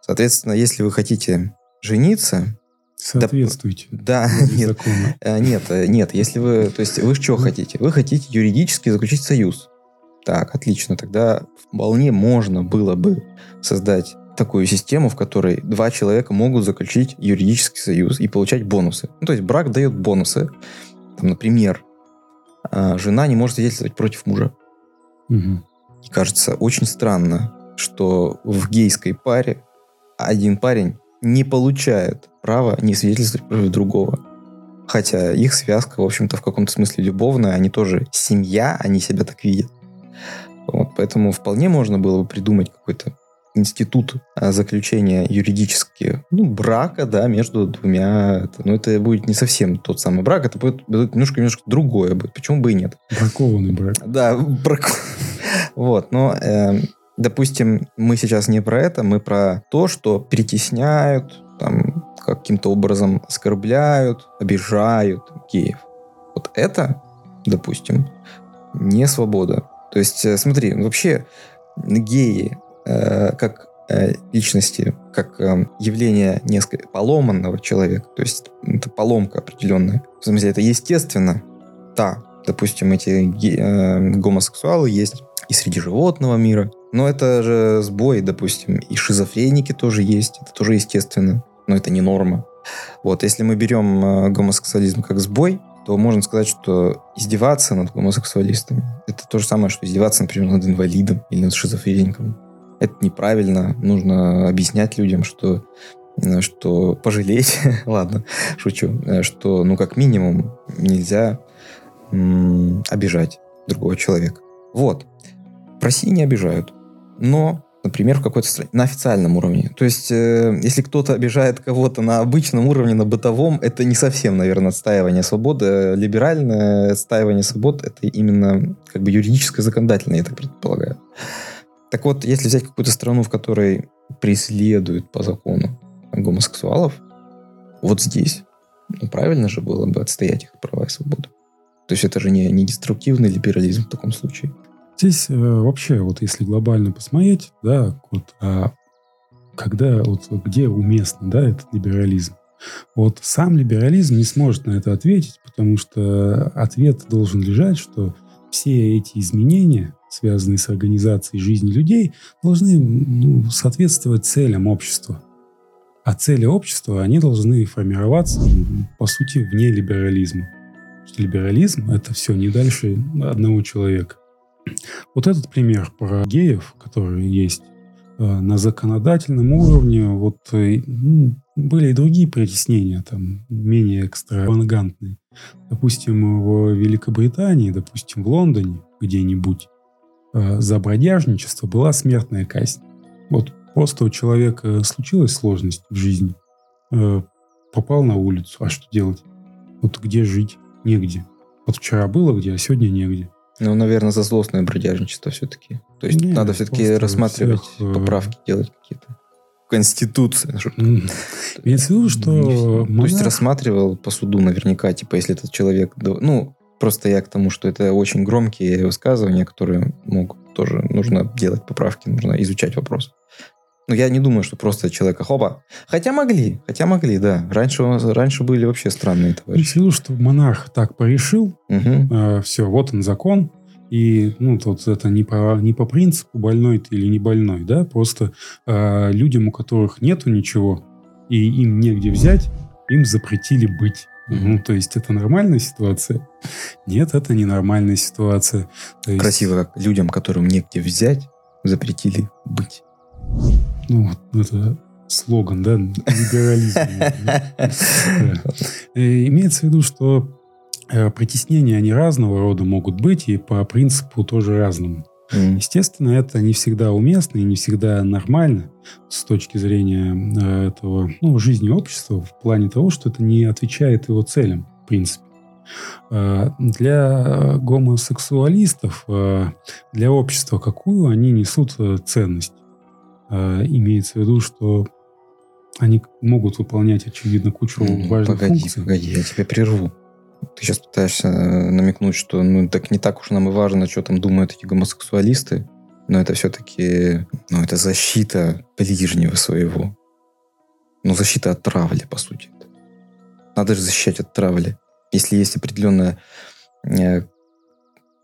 Соответственно, если вы хотите жениться, Соответствуйте. Да, нет, э, нет, э, нет, если вы, то есть вы что хотите? Вы хотите юридически заключить союз. Так, отлично, тогда вполне можно было бы создать такую систему, в которой два человека могут заключить юридический союз и получать бонусы. Ну, то есть брак дает бонусы. Там, например, жена не может свидетельствовать против мужа. Угу. И кажется очень странно, что в гейской паре один парень не получает права не свидетельствовать против другого. Хотя их связка, в общем-то, в каком-то смысле любовная, они тоже семья, они себя так видят. Вот, поэтому вполне можно было бы придумать какой-то институт а, заключения юридически, ну, брака, да, между двумя, это, ну, это будет не совсем тот самый брак, это будет, будет немножко, немножко другое будет, почему бы и нет. Бракованный брак. Да, брак. Вот, но, э, допустим, мы сейчас не про это, мы про то, что притесняют, там, каким-то образом оскорбляют, обижают геев. Вот это, допустим, не свобода. То есть, э, смотри, вообще геи э, как э, личности, как э, явление несколько поломанного человека. То есть это поломка определенная. В смысле, это естественно. Да, допустим, эти э, гомосексуалы есть и среди животного мира. Но это же сбой, допустим, и шизофреники тоже есть. Это тоже естественно. Но это не норма. Вот, если мы берем э, гомосексуализм как сбой, то можно сказать, что издеваться над гомосексуалистами это то же самое, что издеваться, например, над инвалидом или над шизофреником. Это неправильно. Нужно объяснять людям, что э, что пожалеть, ладно, шучу, э, что, ну, как минимум, нельзя м- обижать другого человека. Вот. В России не обижают. Но, например, в какой-то стране, на официальном уровне. То есть, э, если кто-то обижает кого-то на обычном уровне, на бытовом, это не совсем, наверное, отстаивание свободы. Либеральное отстаивание свобод — это именно как бы юридическое законодательное, я так предполагаю. Так вот, если взять какую-то страну, в которой преследуют по закону гомосексуалов, вот здесь, ну, правильно же было бы отстоять их права и свободы. То есть это же не, не деструктивный либерализм в таком случае. Здесь э, вообще, вот если глобально посмотреть, да, вот, а когда, вот где уместно, да, этот либерализм, вот сам либерализм не сможет на это ответить, потому что ответ должен лежать, что все эти изменения, связанные с организацией жизни людей, должны ну, соответствовать целям общества. А цели общества, они должны формироваться, по сути, вне либерализма. Либерализм — это все не дальше одного человека. Вот этот пример про геев, который есть э, на законодательном уровне, вот э, ну, были и другие притеснения, там, менее экстравагантные. Допустим, в Великобритании, допустим, в Лондоне где-нибудь, за бродяжничество была смертная казнь. Вот просто у человека случилась сложность в жизни, э, попал на улицу, а что делать? Вот где жить? Негде. Вот вчера было где, а сегодня негде. Ну, наверное, за злостное бродяжничество все-таки. То есть Нет, надо все-таки рассматривать всех, поправки, делать какие-то. Конституция. Имеется в виду, что... То есть рассматривал по суду наверняка, типа, если этот человек... Ну, просто я к тому, что это очень громкие высказывания, которые могут тоже... Нужно делать поправки, нужно изучать вопрос. Но я не думаю, что просто человека хопа. Хотя могли, хотя могли, да. Раньше, раньше были вообще странные товарищи. В что монарх так порешил, угу. э, все, вот он закон, и ну, тут это не по, не по принципу, больной ты или не больной, да, просто э, людям, у которых нету ничего, и им негде взять, им запретили быть. Ну, то есть это нормальная ситуация? Нет, это не нормальная ситуация. То Красиво, как людям, которым негде взять, запретили быть. Ну, это слоган, да, либерализм. Э, имеется в виду, что Э, притеснения, они разного рода могут быть и по принципу тоже разному. Mm. Естественно, это не всегда уместно и не всегда нормально с точки зрения э, этого, ну, жизни общества в плане того, что это не отвечает его целям, в принципе. Э, для гомосексуалистов, для общества какую они несут ценность? Имеется в виду, что они могут выполнять, очевидно, кучу важных погоди, функций. Погоди, я тебя прерву. Ты сейчас пытаешься э, намекнуть, что ну так не так уж нам и важно, что там думают эти гомосексуалисты, но это все-таки, ну, это защита ближнего своего. Ну, защита от травли, по сути. Надо же защищать от травли. Если есть определенная, э,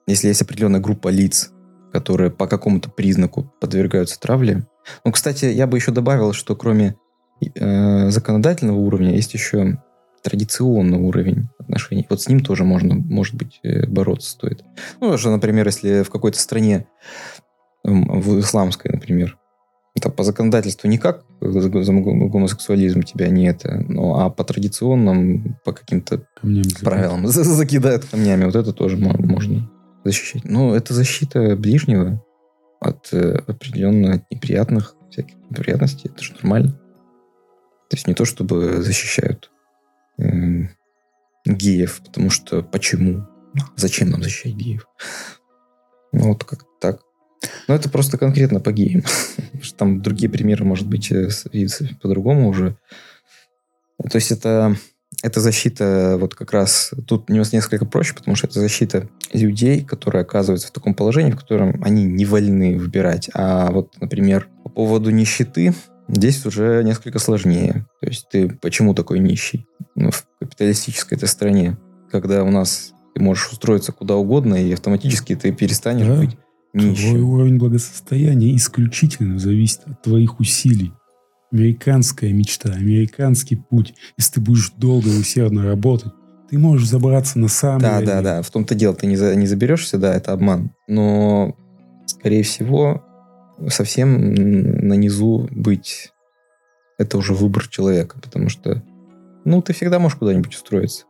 если есть определенная группа лиц, которые по какому-то признаку подвергаются травле. Ну, кстати, я бы еще добавил, что кроме э, законодательного уровня есть еще традиционный уровень отношений. Вот с ним тоже можно, может быть, э, бороться стоит. Ну, даже, например, если в какой-то стране, эм, в исламской, например, это по законодательству никак за гомосексуализм тебя не это, ну, а по традиционным, по каким-то правилам закидают камнями. Вот это тоже можно защищать. Но это защита ближнего от э, определенно неприятных всяких неприятностей. Это же нормально. То есть не то, чтобы защищают геев, потому что почему? Зачем нам защищать геев? Ну, вот как так. Ну, это просто конкретно по геям. Там другие примеры, может быть, э, по-другому уже. То есть это, это защита вот как раз... Тут несколько проще, потому что это защита людей, которые оказываются в таком положении, в котором они не вольны выбирать. А вот, например, по поводу нищеты, Здесь уже несколько сложнее. То есть ты почему такой нищий? Ну, в капиталистической этой стране, когда у нас ты можешь устроиться куда угодно, и автоматически ты перестанешь да. быть нищим. Твой уровень благосостояния исключительно зависит от твоих усилий. Американская мечта, американский путь. Если ты будешь долго и усердно работать, ты можешь забраться на самый... Да, да, да. В том-то дело, ты не, за, не заберешься, да, это обман. Но, скорее всего, совсем на низу быть, это уже выбор человека, потому что, ну, ты всегда можешь куда-нибудь устроиться.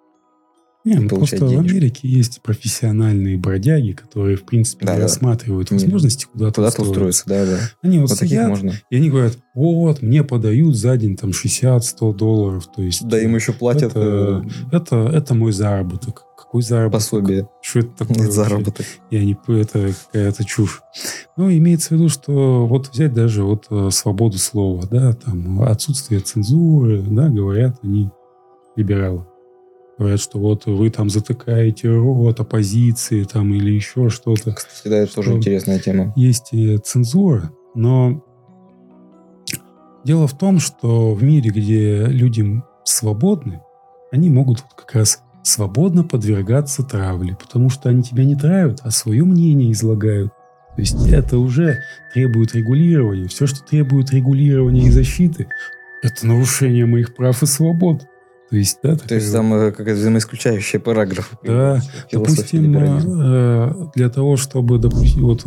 Не, ну просто денежку. в Америке есть профессиональные бродяги, которые, в принципе, да, не да. рассматривают возможности куда-то, куда-то устроиться. Да, да. Они вот, вот сидят, можно. и они говорят, вот, мне подают за день там 60-100 долларов. То есть, да, им еще платят. Это, э... это, это мой заработок. Какой заработок? Пособие. Что это такое? Нет заработок. Я не... Это какая-то чушь. Ну, имеется в виду, что вот взять даже вот э, свободу слова, да, там отсутствие цензуры, да, говорят они либералы. Говорят, что вот вы там затыкаете рот оппозиции там или еще что-то. Кстати, да, это тоже интересная тема. Есть цензура, но дело в том, что в мире, где люди свободны, они могут вот как раз свободно подвергаться травле, потому что они тебя не травят, а свое мнение излагают. То есть это уже требует регулирования. Все, что требует регулирования и защиты, это нарушение моих прав и свобод. То есть, да, То есть там э, как взаимоисключающий параграф. Да, допустим, э, для того, чтобы, допустим, вот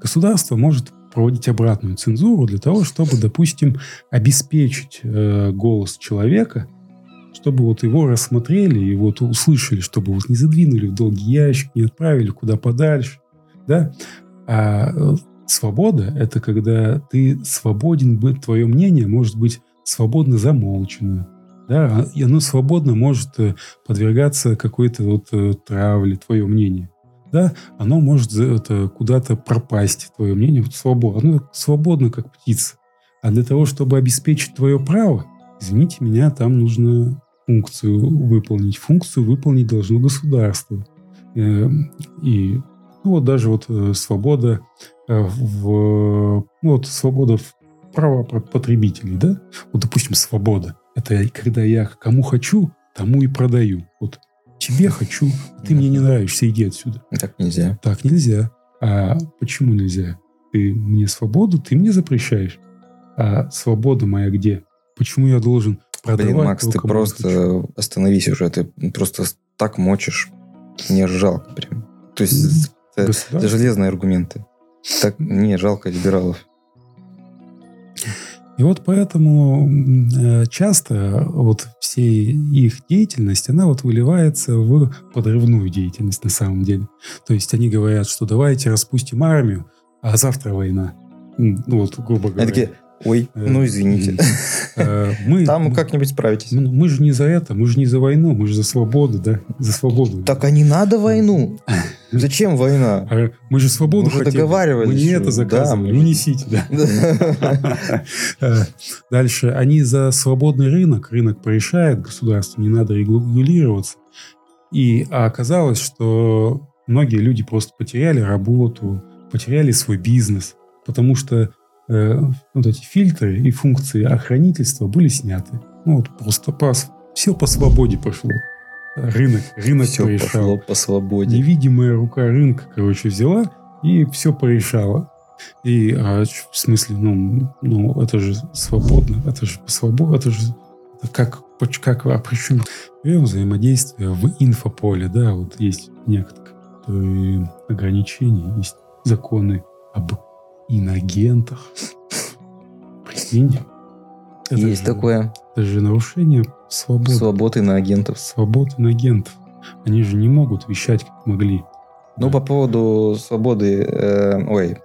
государство может проводить обратную цензуру для того, чтобы, допустим, обеспечить э, голос человека, чтобы вот его рассмотрели и вот услышали, чтобы вот не задвинули в долгий ящик, не отправили куда подальше, да. А э, свобода — это когда ты свободен твое мнение может быть свободно замолчено. Да, и оно свободно может э, подвергаться какой-то вот э, травле, твое мнение. Да, оно может это, куда-то пропасть, твое мнение, вот свободно. Оно свободно, как птица. А для того, чтобы обеспечить твое право, извините меня, там нужно функцию выполнить. Функцию выполнить должно государство. Эм, и ну, вот даже вот э, свобода в, ну, вот свобода в права потребителей, да? Вот, допустим, свобода. Это когда я кому хочу, тому и продаю. Вот тебе хочу, ты мне не нравишься, иди отсюда. Так нельзя. Так нельзя. А почему нельзя? Ты мне свободу, ты мне запрещаешь. А свобода моя где? Почему я должен продавать? Блин, Макс, ты просто хочу? остановись уже. Ты просто так мочишь. Мне жалко прям. То есть это, это железные аргументы. Так, не, жалко либералов. И вот поэтому э, часто вот всей их деятельность, она вот выливается в подрывную деятельность на самом деле. То есть они говорят, что давайте распустим армию, а завтра война. Ну вот, грубо говоря. Они такие, Ой, э, ну извините. Э, мы, Там как-нибудь справитесь. Мы, мы же не за это, мы же не за войну, мы же за свободу, да? За свободу. Так а не надо войну. Зачем война? А мы же свободу мы хотели. договаривались. Мы не это заказывали. Да. Унесите, да. Э, дальше. Они за свободный рынок. Рынок порешает, государство не надо регулироваться. И а оказалось, что многие люди просто потеряли работу, потеряли свой бизнес, потому что э, вот эти фильтры и функции охранительства были сняты. Ну вот просто по, все по свободе пошло. Рынок, рынок все порешал. пошло по свободе. Невидимая рука рынка, короче, взяла и все порешала. И а, в смысле, ну, ну, это же свободно, это же по свободе, это же это как, как, а причем взаимодействие в инфополе, да, вот есть некоторые ограничения, есть законы об иногентах. Прикинь. Это Есть же, такое. Это же нарушение свободы. Свободы на агентов. Свободы на агентов. Они же не могут вещать, как могли. Ну, да. по поводу свободы, э, ой,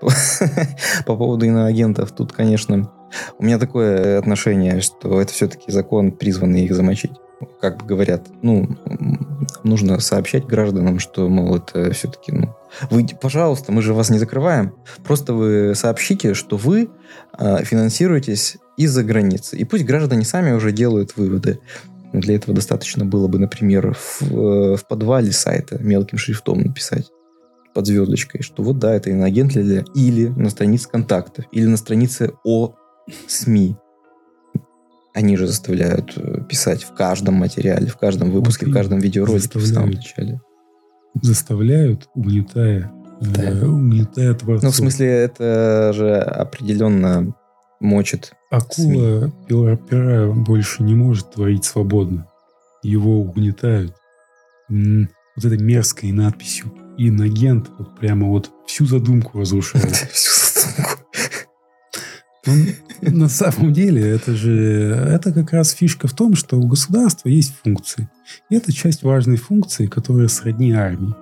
по поводу иноагентов, тут, конечно, у меня такое отношение, что это все-таки закон, призванный их замочить. Как говорят, ну, нужно сообщать гражданам, что, мол, это все-таки, ну, вы, пожалуйста, мы же вас не закрываем. Просто вы сообщите, что вы э, финансируетесь из-за границы. И пусть граждане сами уже делают выводы. Для этого достаточно было бы, например, в, э, в подвале сайта мелким шрифтом написать под звездочкой, что вот да, это иноагент для или на странице контактов, или на странице о СМИ. Они же заставляют э, писать в каждом материале, в каждом выпуске, вот в каждом видеоролике в самом начале заставляют, угнетая, э, да. э, угнетая творцов. Ну, в смысле, это же определенно мочит Акула пера, пера больше не может творить свободно. Его угнетают. Вот этой мерзкой надписью. Инагент вот прямо вот всю задумку разрушает. Всю на самом деле, это же, это как раз фишка в том, что у государства есть функции. И это часть важной функции, которая сродни армии.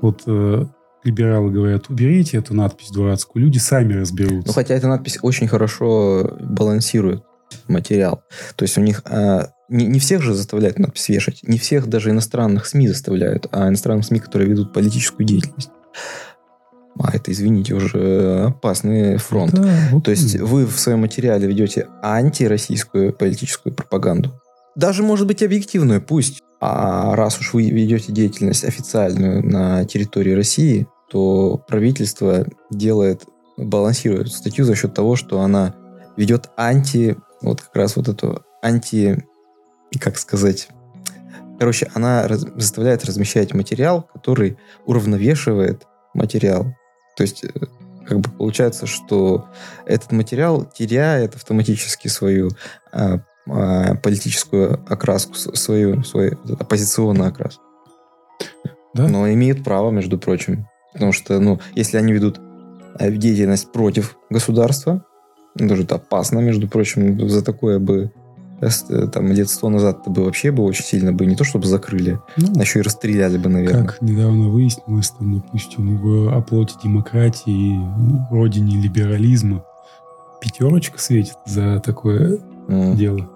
Вот э, либералы говорят, уберите эту надпись дурацкую, люди сами разберутся. Ну, хотя эта надпись очень хорошо балансирует материал. То есть у них а, не, не всех же заставляют надпись вешать, не всех даже иностранных СМИ заставляют, а иностранных СМИ, которые ведут политическую деятельность. А это, извините, уже опасный фронт. Да, вот То есть вы в своем материале ведете антироссийскую политическую пропаганду. Даже, может быть, объективную, пусть. А раз уж вы ведете деятельность официальную на территории России, то правительство делает, балансирует статью за счет того, что она ведет анти, вот как раз вот эту анти, как сказать, короче, она раз, заставляет размещать материал, который уравновешивает материал. То есть, э, как бы получается, что этот материал теряет автоматически свою а, а, политическую окраску, свою, свою оппозиционную окраску. Да? Но имеет право, между прочим. Потому что, ну, если они ведут э, деятельность против государства, это же опасно, между прочим, за такое бы там лет сто назад бы вообще бы очень сильно бы не то чтобы закрыли, ну, а еще и расстреляли бы, наверное. Как недавно выяснилось, там, допустим, в оплоте демократии, ну, родине либерализма пятерочка светит за такое mm. дело.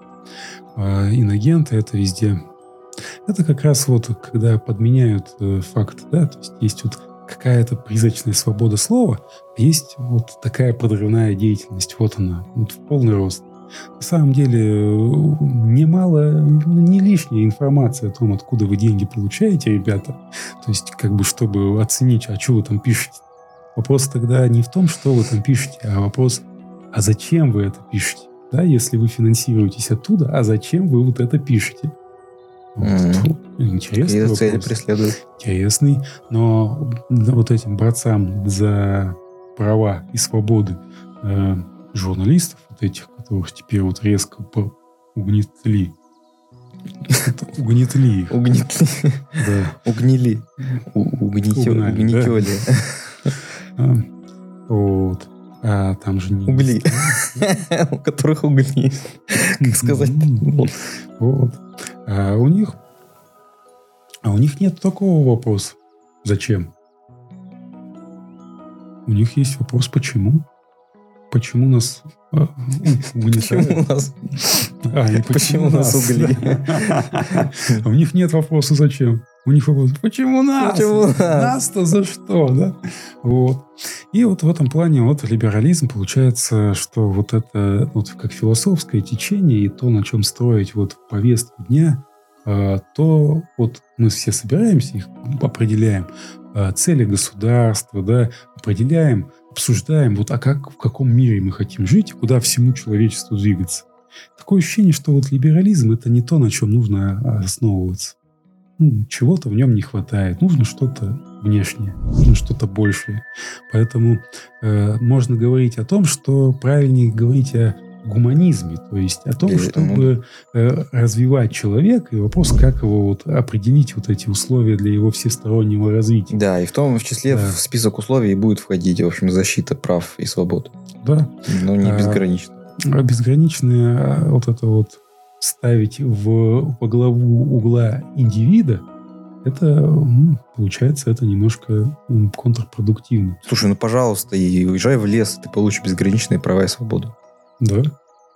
А инагенты это везде. Это как раз вот, когда подменяют э, факт, да, то есть есть вот какая-то призрачная свобода слова, а есть вот такая подрывная деятельность, вот она, вот в полный рост. На самом деле, немало, не лишняя информация о том, откуда вы деньги получаете, ребята. То есть, как бы, чтобы оценить, а что вы там пишете. Вопрос тогда не в том, что вы там пишете, а вопрос, а зачем вы это пишете? Да, если вы финансируетесь оттуда, а зачем вы вот это пишете? Mm-hmm. Интересный Какие цели преследуют? Интересный. Но вот этим борцам за права и свободы э, журналистов, вот этих, которых теперь вот резко угнетли, Угнетли их. Угнетли. Да. Угнили. Угнетели. Вот. А там же не... Угли. У которых угли. Как сказать? Вот. А у них... А у них нет такого вопроса. Зачем? У них есть вопрос, почему? Почему нас а, Почему нас... А, почему, нас угли? У них нет вопроса, зачем? У них вопрос, почему нас? Почему нас? Нас-то за что, да? Вот. И вот в этом плане вот либерализм получается, что вот это вот как философское течение и то, на чем строить вот повестку дня, а, то вот мы все собираемся, их определяем, а, цели государства, да, определяем, обсуждаем, вот а как, в каком мире мы хотим жить, куда всему человечеству двигаться. Такое ощущение, что вот либерализм это не то, на чем нужно основываться ну, чего-то в нем не хватает. Нужно что-то внешнее, нужно что-то большее. Поэтому э, можно говорить о том, что правильнее говорить о гуманизме, то есть о том, чтобы э, развивать человека, и вопрос, как его вот определить вот эти условия для его всестороннего развития. Да, и в том в числе да. в список условий будет входить, в общем, защита прав и свобод. Да. Но не безгранично. А, безграничная а, вот это вот ставить в, во главу угла индивида, это, получается, это немножко контрпродуктивно. Слушай, ну, пожалуйста, и уезжай в лес, ты получишь безграничные права и свободу. Да.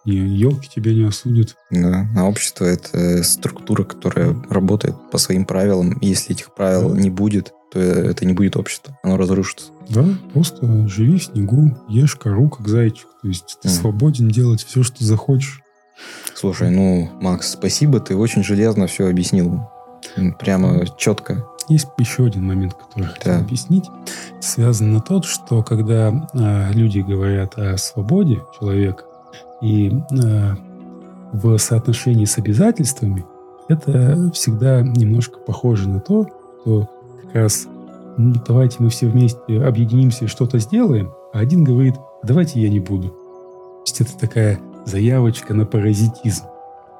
И елки тебя не осудят. Да. А общество — это структура, которая работает по своим правилам. Если этих правил да. не будет, то это не будет общество. Оно разрушится. Да, просто живи в снегу, ешь кору, как зайчик. То есть ты mm. свободен делать все, что захочешь. Слушай, ну, Макс, спасибо, ты очень железно все объяснил. Прямо четко. Есть еще один момент, который да. хотел объяснить. Связан на тот, что когда э, люди говорят о свободе человека и э, в соотношении с обязательствами, это всегда немножко похоже на то, что как раз ну, давайте мы все вместе объединимся и что-то сделаем, а один говорит, давайте я не буду. То есть это такая заявочка на паразитизм.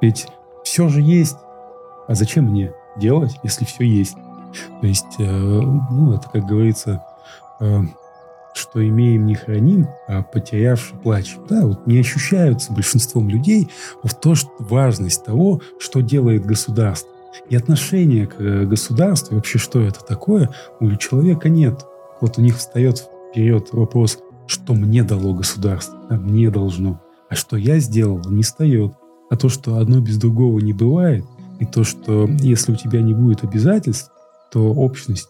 Ведь все же есть. А зачем мне делать, если все есть? То есть, э, ну, это, как говорится, э, что имеем не храним, а потерявший плачем. Да, вот не ощущаются большинством людей в то, что важность того, что делает государство. И отношение к э, государству, вообще что это такое, у человека нет. Вот у них встает вперед вопрос, что мне дало государство, а мне должно. А что я сделал, не встает. А то, что одно без другого не бывает, и то, что если у тебя не будет обязательств, то общность,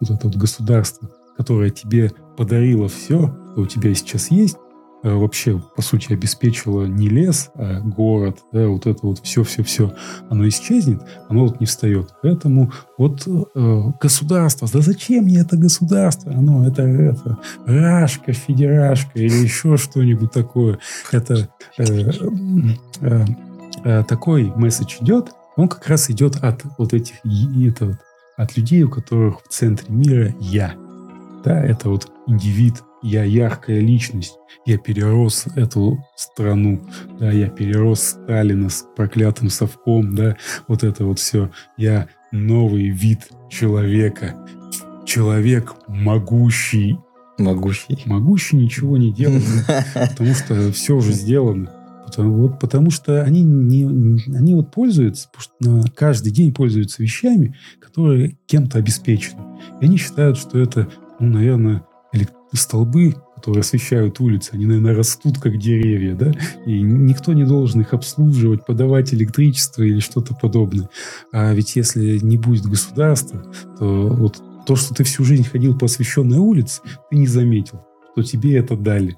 вот это вот государство, которое тебе подарило все, что у тебя сейчас есть, Э, вообще, по сути, обеспечивало не лес, а город, да, вот это вот все-все-все, оно исчезнет, оно вот не встает. Поэтому вот э, государство, да зачем мне это государство? Оно это, это рашка, федерашка или еще что-нибудь такое. Это э, э, такой месседж идет, он как раз идет от вот этих, это вот, от людей, у которых в центре мира я. Да, это вот индивид, я яркая личность, я перерос эту страну, да, я перерос Сталина с проклятым совком, да, вот это вот все. Я новый вид человека, человек могущий. Могущий. Могущий ничего не делает, потому что все уже сделано. Потому, вот, потому что они, не, они вот пользуются, что каждый день пользуются вещами, которые кем-то обеспечены. И они считают, что это, ну, наверное, столбы, которые освещают улицы, они, наверное, растут как деревья, да, и никто не должен их обслуживать, подавать электричество или что-то подобное. А ведь если не будет государства, то вот то, что ты всю жизнь ходил по освещенной улице, ты не заметил, что тебе это дали.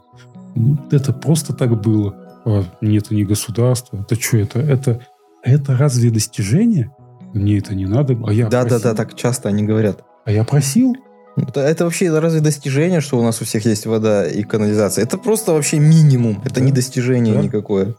Ну, это просто так было. А нету ни государства. Это что это? Это, это разве достижение? Мне это не надо. А я да, просил. да, да, так часто они говорят. А я просил? Это, это вообще разве достижение, что у нас у всех есть вода и канализация? Это просто вообще минимум. Это да. не достижение да. никакое.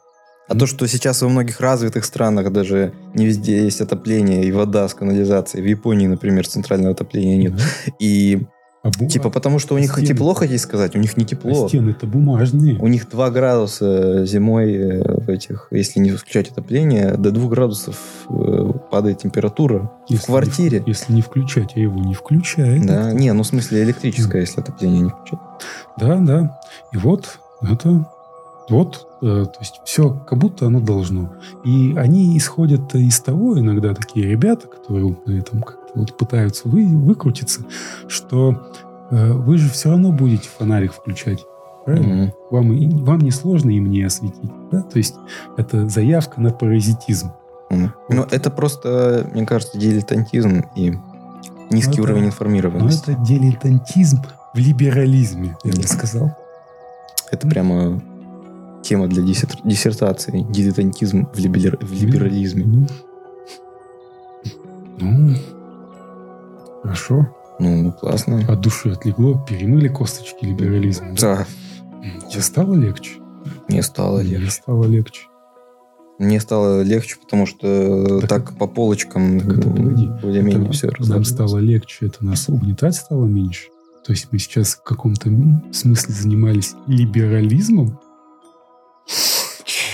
А то, что сейчас во многих развитых странах даже не везде есть отопление и вода с канализацией. В Японии, например, центрального отопления нет. Да. И а бу... Типа потому, что у них стены тепло, хотите сказать? У них не тепло. А стены-то бумажные. У них 2 градуса зимой э, в этих, если не включать отопление, до 2 градусов э, падает температура если в квартире. Не, если не включать, а его не включает. Да, не, ну в смысле электрическое, если отопление не включать. Да, да. И вот это вот, э, то есть все как будто оно должно. И они исходят из того, иногда такие ребята, которые на этом как-то вот пытаются вы, выкрутиться, что э, вы же все равно будете фонарик включать. Правильно? Mm-hmm. Вам, вам не сложно им не осветить. Да? То есть это заявка на паразитизм. Mm-hmm. Вот. Ну, это просто, мне кажется, дилетантизм и низкий ну, уровень это, информированности. Ну, это дилетантизм в либерализме, я бы сказал. Это прямо тема для диссертации. Дилетантизм в, либер... в либерализме. Ну, хорошо. Ну, классно. От души отлегло, перемыли косточки либерализма. Да. Тебе стало легче? Мне стало легче. Мне стало легче. Мне стало легче, потому что так, так по полочкам более-менее все Нам стало легче, это нас угнетать стало меньше. То есть мы сейчас в каком-то смысле занимались либерализмом,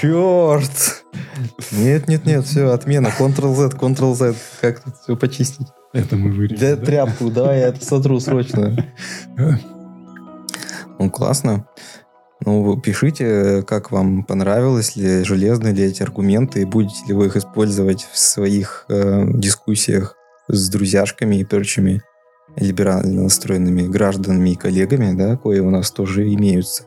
Черт! Нет, нет, нет, все, отмена. Ctrl-Z, Ctrl-Z. Как тут все почистить? Это мы вырежем. Да, да? тряпку, давай я это сотру срочно. Ну, классно. Ну, пишите, как вам понравилось ли, железны ли эти аргументы, и будете ли вы их использовать в своих э, дискуссиях с друзьяшками и прочими либерально настроенными гражданами и коллегами, да, кое у нас тоже имеются.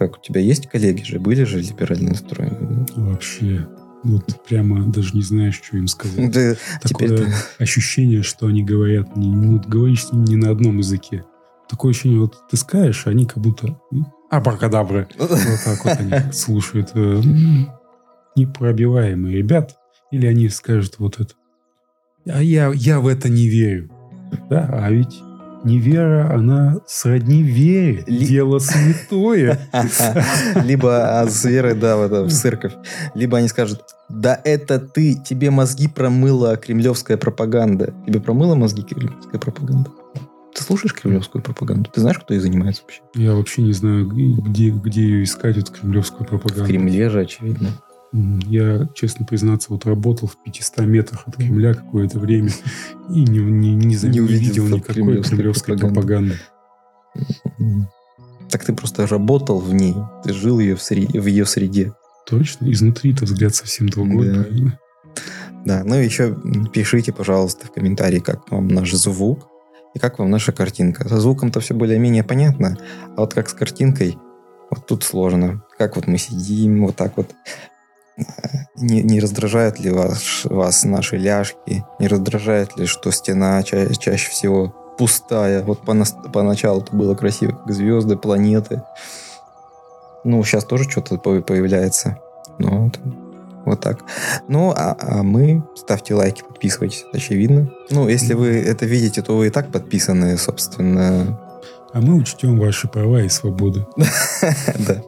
Как у тебя есть коллеги же, были же либерально настроены? Вообще, вот прямо даже не знаешь, что им сказать. Да, Такое теперь ощущение, что они говорят, не, ну, говоришь с ними не на одном языке. Такое ощущение, вот ты скажешь, они как будто абракадабры. Вот так вот они слушают. Э, непробиваемые ребят. Или они скажут вот это. А я, я в это не верю. Да, а ведь невера, она сродни вере. Ли... Дело святое. Либо а с верой, да, в, это, в церковь. Либо они скажут, да это ты, тебе мозги промыла кремлевская пропаганда. Тебе промыла мозги кремлевская пропаганда? Ты слушаешь кремлевскую пропаганду? Ты знаешь, кто ей занимается вообще? Я вообще не знаю, где, где ее искать, эту кремлевскую пропаганду. В Кремле же, очевидно. Я, честно признаться, вот работал в 500 метрах от Кремля какое-то время и не, не, не, не, не видел никакой кремлевской пропаганды. Так ты просто работал в ней, ты жил ее в, среде, в ее среде. Точно, изнутри-то взгляд совсем другой, да. правильно? Да, ну и еще пишите, пожалуйста, в комментарии, как вам наш звук и как вам наша картинка. Со звуком-то все более-менее понятно, а вот как с картинкой, вот тут сложно. Как вот мы сидим, вот так вот не, не раздражает ли вас, вас наши ляжки? Не раздражает ли, что стена ча- чаще всего пустая? Вот по поначалу это было красиво, как звезды, планеты. Ну, сейчас тоже что-то появляется. Ну, вот, вот так. Ну, а, а мы ставьте лайки, подписывайтесь, это очевидно. Ну, если вы это видите, то вы и так подписаны, собственно. А мы учтем ваши права и свободы. Да.